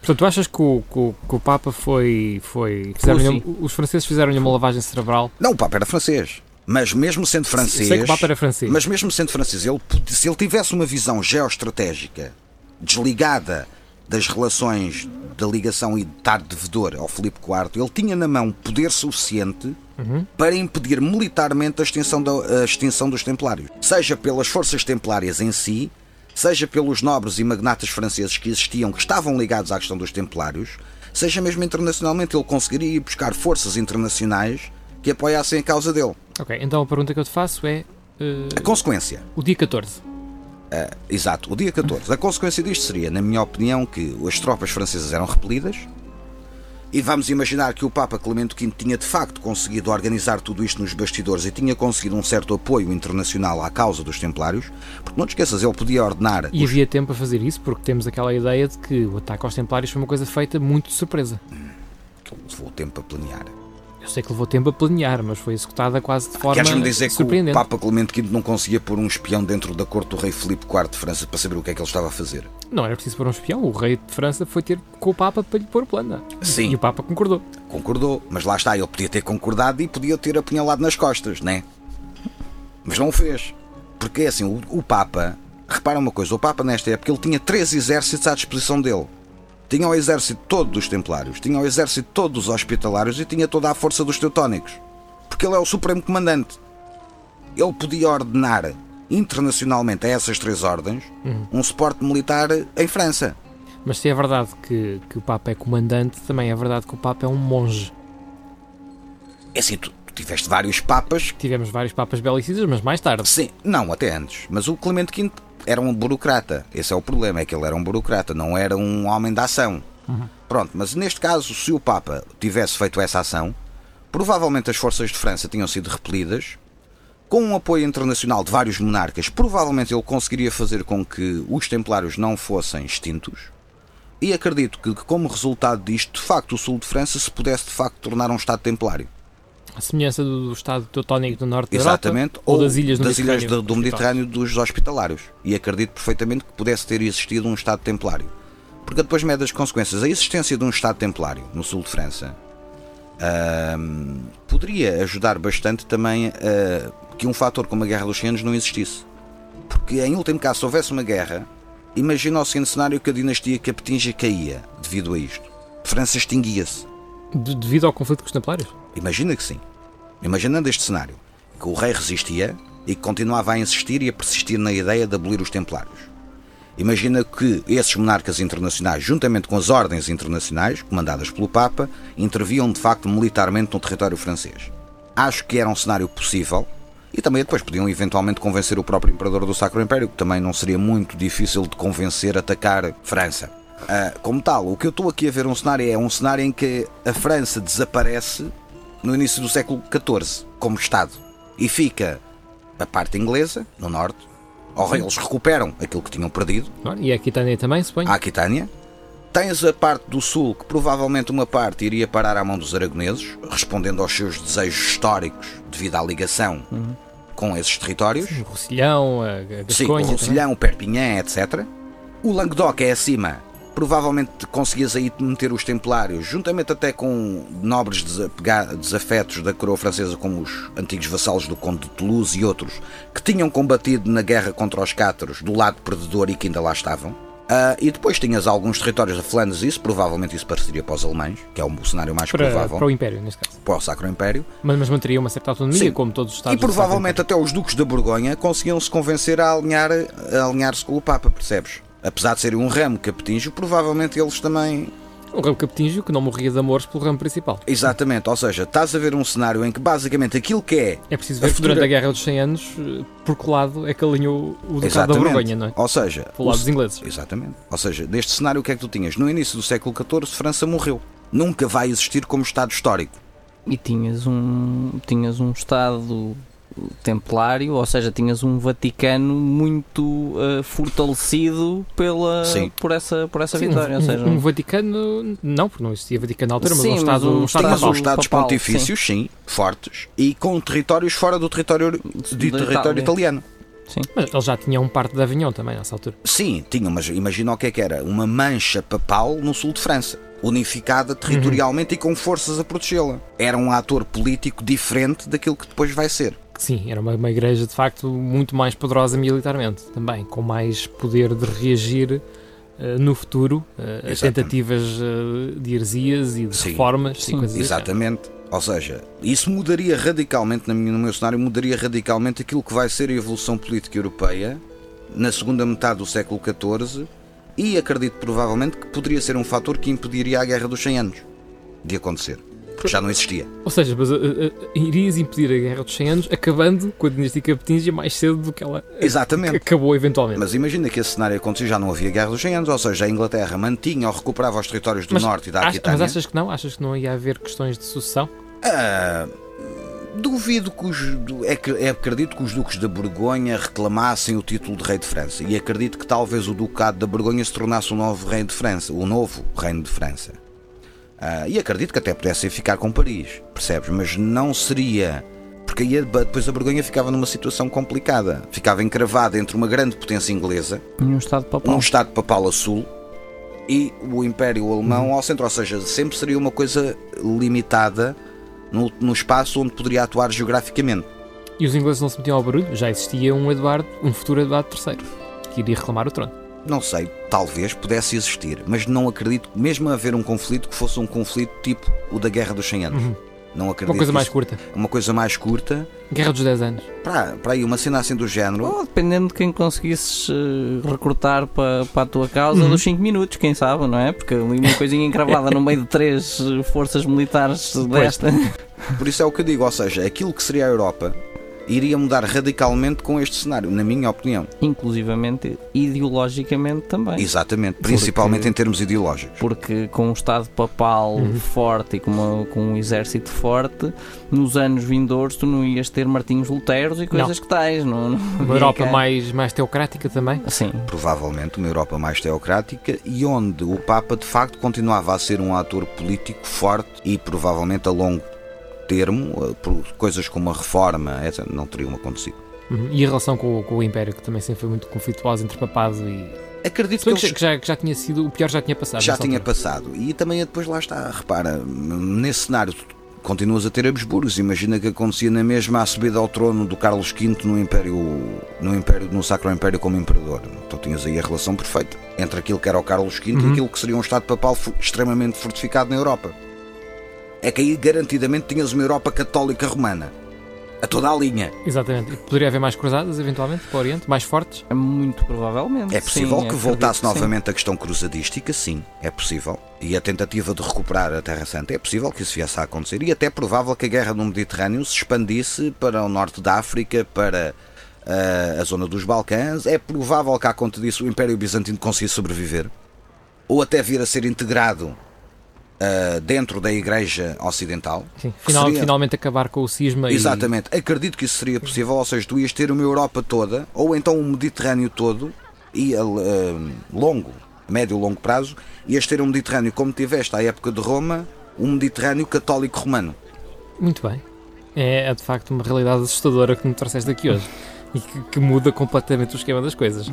Portanto, tu achas que o, que o, que o Papa foi. foi fizeram os franceses fizeram-lhe uma lavagem cerebral? Não, o Papa era francês. Mas mesmo sendo francês. Sei que o Papa era francês. Mas mesmo sendo francês, ele, se ele tivesse uma visão geoestratégica desligada das relações da ligação e de estar devedor ao Filipe IV, ele tinha na mão poder suficiente uhum. para impedir militarmente a extinção, da, a extinção dos Templários. Seja pelas forças templárias em si, seja pelos nobres e magnatas franceses que existiam, que estavam ligados à questão dos Templários, seja mesmo internacionalmente, ele conseguiria ir buscar forças internacionais que apoiassem a causa dele. Ok, então a pergunta que eu te faço é. Uh, a consequência. O dia 14. Uh, exato, o dia 14. A consequência disto seria, na minha opinião, que as tropas francesas eram repelidas. E vamos imaginar que o Papa Clemente V tinha de facto conseguido organizar tudo isto nos bastidores e tinha conseguido um certo apoio internacional à causa dos Templários, porque não te esqueças, ele podia ordenar. E os... havia tempo a fazer isso, porque temos aquela ideia de que o ataque aos Templários foi uma coisa feita muito de surpresa. Hum, levou tempo a planear. Eu sei que levou tempo a planear, mas foi executada quase de forma Queres-me dizer que o Papa Clemente V não conseguia pôr um espião dentro da corte do rei Filipe IV de França para saber o que é que ele estava a fazer? Não era preciso pôr um espião. O rei de França foi ter com o Papa para lhe pôr o plano. Sim. E o Papa concordou. Concordou, mas lá está, ele podia ter concordado e podia ter apunhalado nas costas, né? Mas não o fez. Porque assim, o, o Papa, repara uma coisa, o Papa nesta época ele tinha três exércitos à disposição dele. Tinha o exército todo dos Templários, tinha o exército todo dos Hospitalários e tinha toda a força dos Teutónicos. Porque ele é o Supremo Comandante. Ele podia ordenar internacionalmente a essas três ordens uhum. um suporte militar em França. Mas se é verdade que, que o Papa é comandante, também é verdade que o Papa é um monge. É assim, tu, tu tiveste vários papas. Tivemos vários papas belicidas, mas mais tarde. Sim, não, até antes. Mas o Clemente V era um burocrata. Esse é o problema, é que ele era um burocrata, não era um homem da ação. Uhum. Pronto, mas neste caso, se o Papa tivesse feito essa ação, provavelmente as forças de França tinham sido repelidas. Com um apoio internacional de vários monarcas, provavelmente ele conseguiria fazer com que os templários não fossem extintos. E acredito que, como resultado disto, de facto, o sul de França se pudesse de facto tornar um Estado templário. A semelhança do, Estado teutónico do Norte da Exatamente, Europa, ou, ou das ilhas, das ilhas do, do Mediterrâneo dos hospitalários. E acredito perfeitamente que pudesse ter existido um Estado templário. Porque depois mede as consequências. A existência de um Estado templário no sul de França uh, poderia ajudar bastante também uh, que um fator como a Guerra dos 100 Anos não existisse. Porque, em último caso, se houvesse uma guerra, imagina o seguinte cenário que a dinastia Capetinga caía devido a isto. França extinguia-se. De, devido ao conflito com os templários? Imagina que sim. Imaginando este cenário, que o rei resistia e que continuava a insistir e a persistir na ideia de abolir os templários. Imagina que esses monarcas internacionais, juntamente com as ordens internacionais, comandadas pelo Papa, interviam de facto militarmente no território francês. Acho que era um cenário possível e também depois podiam eventualmente convencer o próprio imperador do Sacro Império, que também não seria muito difícil de convencer a atacar França. Uh, como tal, o que eu estou aqui a ver um cenário é um cenário em que a França desaparece no início do século XIV como Estado e fica a parte inglesa, no norte, ou eles recuperam aquilo que tinham perdido, E a Aquitânia também, suponho? a Aquitânia. Tens a parte do sul, que provavelmente uma parte iria parar à mão dos aragoneses, respondendo aos seus desejos históricos devido à ligação com esses territórios. O Rocilhão, a, a Sim, o Gasconha. Roussillon, o Perpignan, etc. O Languedoc é acima. Provavelmente conseguias aí meter os templários, juntamente até com nobres desafetos da coroa francesa, como os antigos vassalos do Conde de Toulouse e outros, que tinham combatido na guerra contra os cátaros do lado perdedor e que ainda lá estavam. Ah, e depois tinhas alguns territórios da Flandres, isso provavelmente isso pareceria para os alemães, que é o cenário mais para, provável, para o Império, neste caso. para o Sacro Império. Mas, mas manteria uma certa autonomia, Sim. como todos os E Estados do Sacro provavelmente até os duques da Borgonha conseguiam se convencer a alinhar- a alinhar-se com o Papa, percebes? Apesar de serem um ramo capetinho, provavelmente eles também. Um ramo capetinho que não morria de amores pelo ramo principal. Exatamente, ou seja, estás a ver um cenário em que basicamente aquilo que é. É preciso A ver que futura- durante a Guerra dos 100 Anos, eh, por que lado é que alinhou o Ducado da. Borgonha, não é? Ou seja, Pelo lado o- dos ingleses. Exatamente. Ou seja, neste cenário o que é que tu tinhas? No início do século XIV, França morreu. Nunca vai existir como Estado histórico. E tinhas um, tinhas um Estado templário, ou seja, tinhas um Vaticano muito eh, fortalecido pela, Sim. por essa, por essa Sim, vitória. um, ou seja, um Vaticano, não, porque não existia Vaticano na altura, mas Sim, um mas Estado, um um Estado Tinhas Estado uns papal. Estados papal, pontifícios, sim. fortes, e com territórios fora do território, de Da território Itália. italiano. Mas ele já tinha um parte de Avignon também nessa altura. Sim, tinham, mas imagina o que é que era. Uma mancha papal no sul de França, unificada territorialmente e com forças a protegê-la. Era um ator político diferente daquilo que depois vai ser. Sim, era uma, uma igreja de facto muito mais poderosa militarmente também, com mais poder de reagir eh, no futuro a Exatamente. tentativas eh, de heresias e de Sim. reformas Sim, e coisas assim. Exatamente. Ou seja, isso mudaria radicalmente, na minha- no meu cenário, mudaria radicalmente aquilo que vai ser a evolução política europeia na segunda metade do século XIV e acredito provavelmente que poderia ser um fator que impediria a Guerra dos 100 Anos de acontecer. Porque já não existia. Ou seja, mas, eh, eh, irias impedir a Guerra dos 100 Anos acabando com a dinastia Capetingia mais cedo do que ela eh, Exatamente. acabou eventualmente. Mas imagina que esse cenário acontecia já não havia Guerra dos 100 Anos, ou seja, a Inglaterra mantinha ou recuperava os territórios do Mas Norte e da Aquitânia. mas achas que não? Achas que não ia haver questões de sucessão? Ah, duvido que os. É, é, acredito que os duques da Borgonha reclamassem o título de rei de França. E acredito que talvez o ducado da Borgonha se tornasse o novo rei de França. O novo reino de França. Ah, e acredito que até pudessem ficar com Paris, percebes? Mas não seria. Porque aí depois a Borgonha ficava numa situação complicada. Ficava encravada entre uma grande potência inglesa e um Estado papal. um Estado papal a sul e o Império Alemão ao centro. Ou seja, sempre seria uma coisa limitada no, no espaço onde poderia atuar geograficamente. E os ingleses não se metiam ao barulho? Já existia um Eduardo, um futuro Eduardo III, que iria reclamar o trono. Não sei, talvez pudesse existir, mas não acredito, mesmo haver um conflito, que fosse um conflito tipo o da Guerra dos 100 Anos. Não acredito. Uhum. Uma coisa mais curta. Uma coisa mais curta. Guerra dos 10 anos. Para, para aí, uma cena assim do género. Ou dependendo de quem conseguisses eh, recrutar para, para a tua causa Uhum. dos 5 minutos, quem sabe, não é? Porque ali uma coisinha encravada no meio de três eh, forças militares desta. Por isso é o que eu digo, ou seja, aquilo que seria a Europa iria mudar radicalmente com este cenário, na minha opinião. Inclusivamente ideologicamente também. Exatamente, principalmente em termos ideológicos. Porque com um Estado papal Uhum. forte e com, uma- com um exército forte, nos anos vindouros tu não ias ter martinhos luteros e coisas que tais. Não, não Uma Europa mais, mais teocrática também. Sim, provavelmente uma Europa mais teocrática e onde o Papa de facto continuava a ser um ator político forte e provavelmente a longo termo, eh, por coisas como a reforma, etc., não teriam acontecido. Uhum. E a relação com, o- com o Império, que também sempre foi muito conflituosa entre papado e. Acredito que eles já, que já, que já tinha sido. O pior já tinha passado. já tinha altura. passado. E também depois lá está, repara, nesse cenário continuas a ter Habsburgos. Imagina que acontecia na mesma a subida ao trono do Carlos V no Império, no Império, no Sacro Império como Imperador. Então tinhas aí a relação perfeita entre aquilo que era o Carlos V Uhum. e aquilo que seria um Estado papal extremamente fortificado na Europa. É que aí garantidamente tinhas uma Europa católica romana. A toda a linha. Exatamente. E poderia haver mais cruzadas, eventualmente, para o Oriente, mais fortes. é muito provavelmente. É possível sim, que acredito voltasse que sim. novamente a questão cruzadística, sim, é possível. E a tentativa de recuperar a Terra Santa, é possível que isso viesse a acontecer. E até provável que a guerra no Mediterrâneo se expandisse para o norte da África, para ah, a zona dos Balcãs. É provável que, à conta disso, o Império Bizantino conseguisse sobreviver. Ou até vir a ser integrado uh, dentro da Igreja Ocidental. Sim, final, seria- finalmente acabar com o cisma e- Exatamente, acredito que isso seria possível, ou seja, tu ias ter uma Europa toda, ou então um Mediterrâneo todo, e a uh, longo, médio longo prazo, ias ter um Mediterrâneo como tiveste à época de Roma, um Mediterrâneo católico romano. Muito bem. É, é, de facto uma realidade assustadora que me trouxeste aqui hoje e que, que muda completamente o esquema das coisas.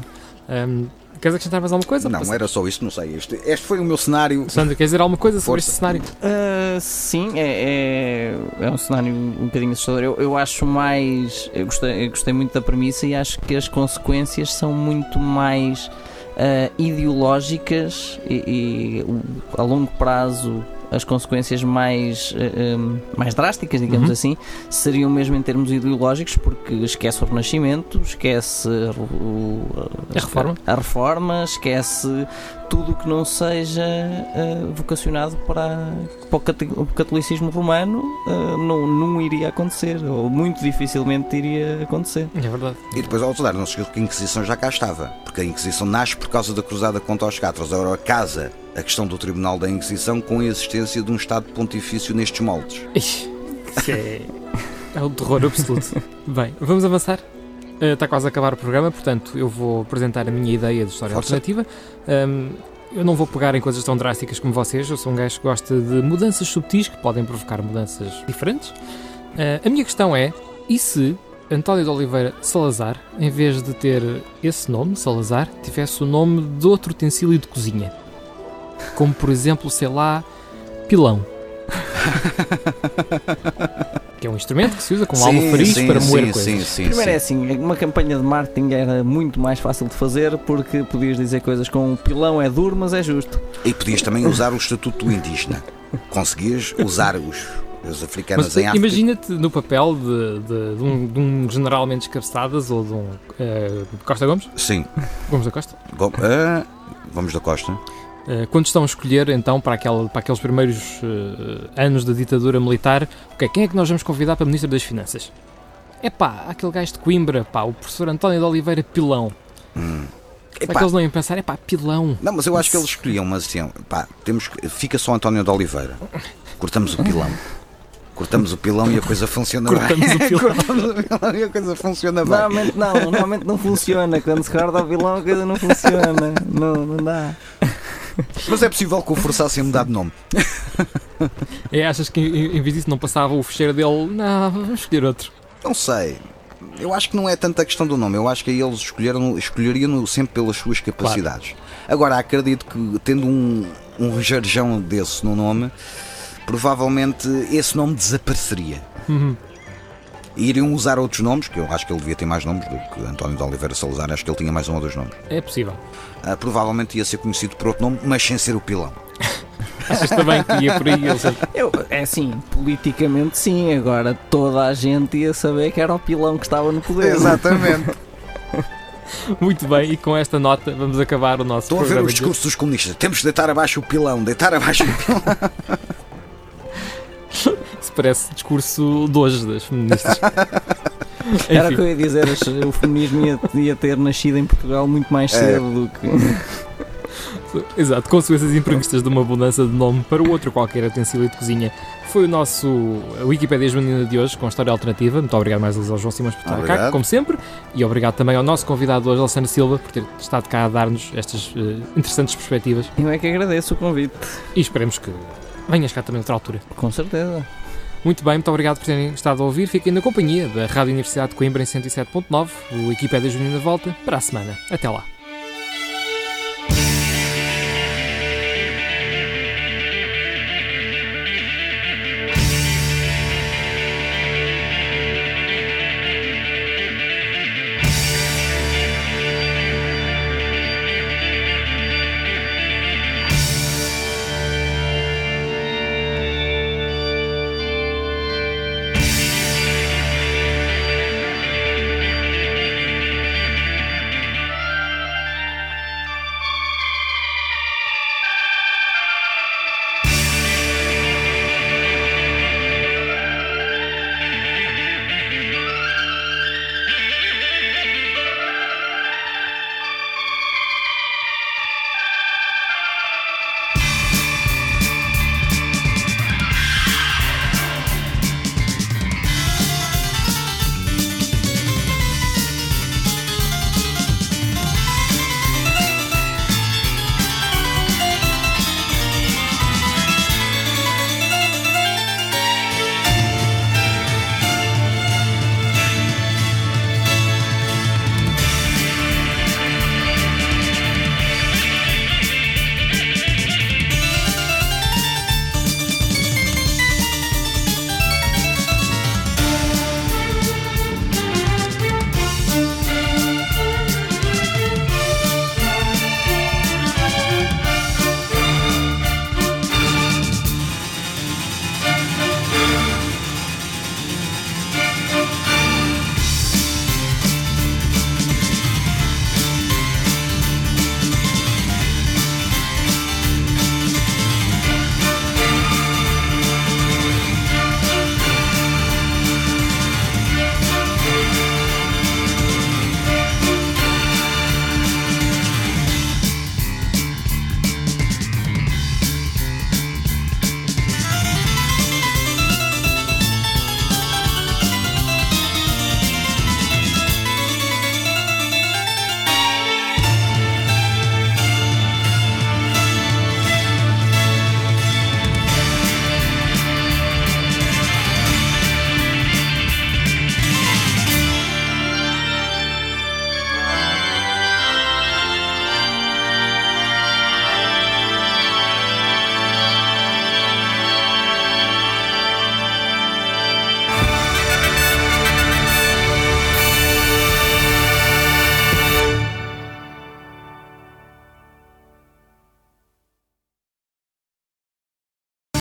Ahm, queres acrescentar mais alguma coisa? Não, era só isso, não sei. Este, este foi o meu cenário. Sandra, queres dizer alguma coisa sobre Força. este cenário? Uh, sim, é, é, é um cenário um bocadinho assustador. Eu, eu acho mais. Eu gostei, eu gostei muito da premissa e acho que as consequências são muito mais uh, ideológicas e, e, a longo prazo. As consequências mais, uh, um, mais drásticas, digamos Uhum. assim, seriam mesmo em termos ideológicos, porque esquece o Renascimento, esquece o- A reforma. a reforma, esquece tudo o que não seja eh, vocacionado para, para o catolicismo romano eh, não, não iria acontecer, ou muito dificilmente iria acontecer. É verdade. E depois, ao dar, não se esqueça que a Inquisição já cá estava, porque a Inquisição nasce por causa da cruzada contra os catros. Agora casa a questão do Tribunal da Inquisição com a existência de um Estado pontifício nestes moldes. Ixi, que é, é o terror absoluto. Bem, vamos avançar. Eh, está quase a acabar o programa, portanto eu vou apresentar a minha ideia de história Força. alternativa. Ahm, eu não vou pegar em coisas tão drásticas como vocês, eu sou um gajo que gosta de mudanças subtis que podem provocar mudanças diferentes. Eh, a minha questão é: e se António de Oliveira Salazar, em vez de ter esse nome, Salazar, tivesse o nome de outro utensílio de cozinha? Como por exemplo, sei lá, pilão. que é um instrumento que se usa com Sim, almofariz sim, para moer sim, coisas. Sim, sim, Primeiro é sim. assim, uma campanha de marketing era muito mais fácil de fazer porque podias dizer coisas com pilão é duro, mas é justo. E podias também usar o Estatuto do Indígena. Conseguias usar os, os africanos Mas em África. imagina-te no papel de, de- de um, de um general Mendes Cabeçadas ou de um eh, Costa Gomes, Sim. Gomes da Costa, Go- ah, vamos da Costa. Eh, quando estão a escolher então para, aquela, para aqueles primeiros eh, anos da ditadura militar, ok, quem é que nós vamos convidar para Ministro das Finanças? É pá, aquele gajo de Coimbra, pá, o professor António de Oliveira Pilão. Hum. Será que eles não iam pensar, é pá, Pilão? Não, mas eu acho que eles escolhiam, mas assim, pá, temos, que- fica só António de Oliveira. Cortamos o pilão. Cortamos o pilão e a coisa funciona Cortamos bem. o pilão. Cortamos o pilão e a coisa funciona bem. Normalmente não, normalmente não funciona. Quando se corta o pilão a coisa não funciona. Não, não dá. Mas é possível que o forçassem a mudar de nome. E achas que em, vez disso não passava o fecheiro dele? Não, vamos escolher outro. Não sei. Eu acho que não é tanta questão do nome. Eu acho que aí eles escolheram, escolheriam sempre pelas suas capacidades. Agora, acredito que tendo um, um jarjão desse no nome, provavelmente esse nome desapareceria. Uhum. E iriam usar outros nomes, que eu acho que ele devia ter mais nomes do que António de Oliveira Salazar. Acho que ele tinha mais um ou dois nomes. É possível. Ah, provavelmente ia ser conhecido por outro nome, mas sem ser o pilão. Achas também que ia por aí? Eu, é assim, politicamente sim, agora toda a gente ia saber que era o pilão que estava no poder. Exatamente. Muito bem, e com esta nota vamos acabar o nosso Estou a ver programa os discursos dos comunistas. Temos de deitar abaixo o pilão, deitar abaixo o pilão. Isso parece discurso de hoje das feministas. Era o que eu ia dizer, o feminismo ia, ia ter nascido em Portugal muito mais É. cedo do que. Exato, consequências imprevistas de uma mudança de nome para o outro qualquer utensílio de cozinha. Foi o nosso Wikipédia Joanina de hoje com história alternativa. Muito obrigado mais uma vez ao João Simões por estar cá, Obrigado. como sempre. E obrigado também ao nosso convidado hoje, Alessandro Silva, por ter estado cá a dar-nos estas eh, interessantes perspectivas. Eu é que agradeço o convite, E esperemos que venhas cá também noutra altura. com certeza. Muito bem, muito obrigado por terem estado a ouvir. Fiquem na companhia da Rádio Universidade de Coimbra em 107.9. O Wikipédia Joanina volta para a semana. Até lá.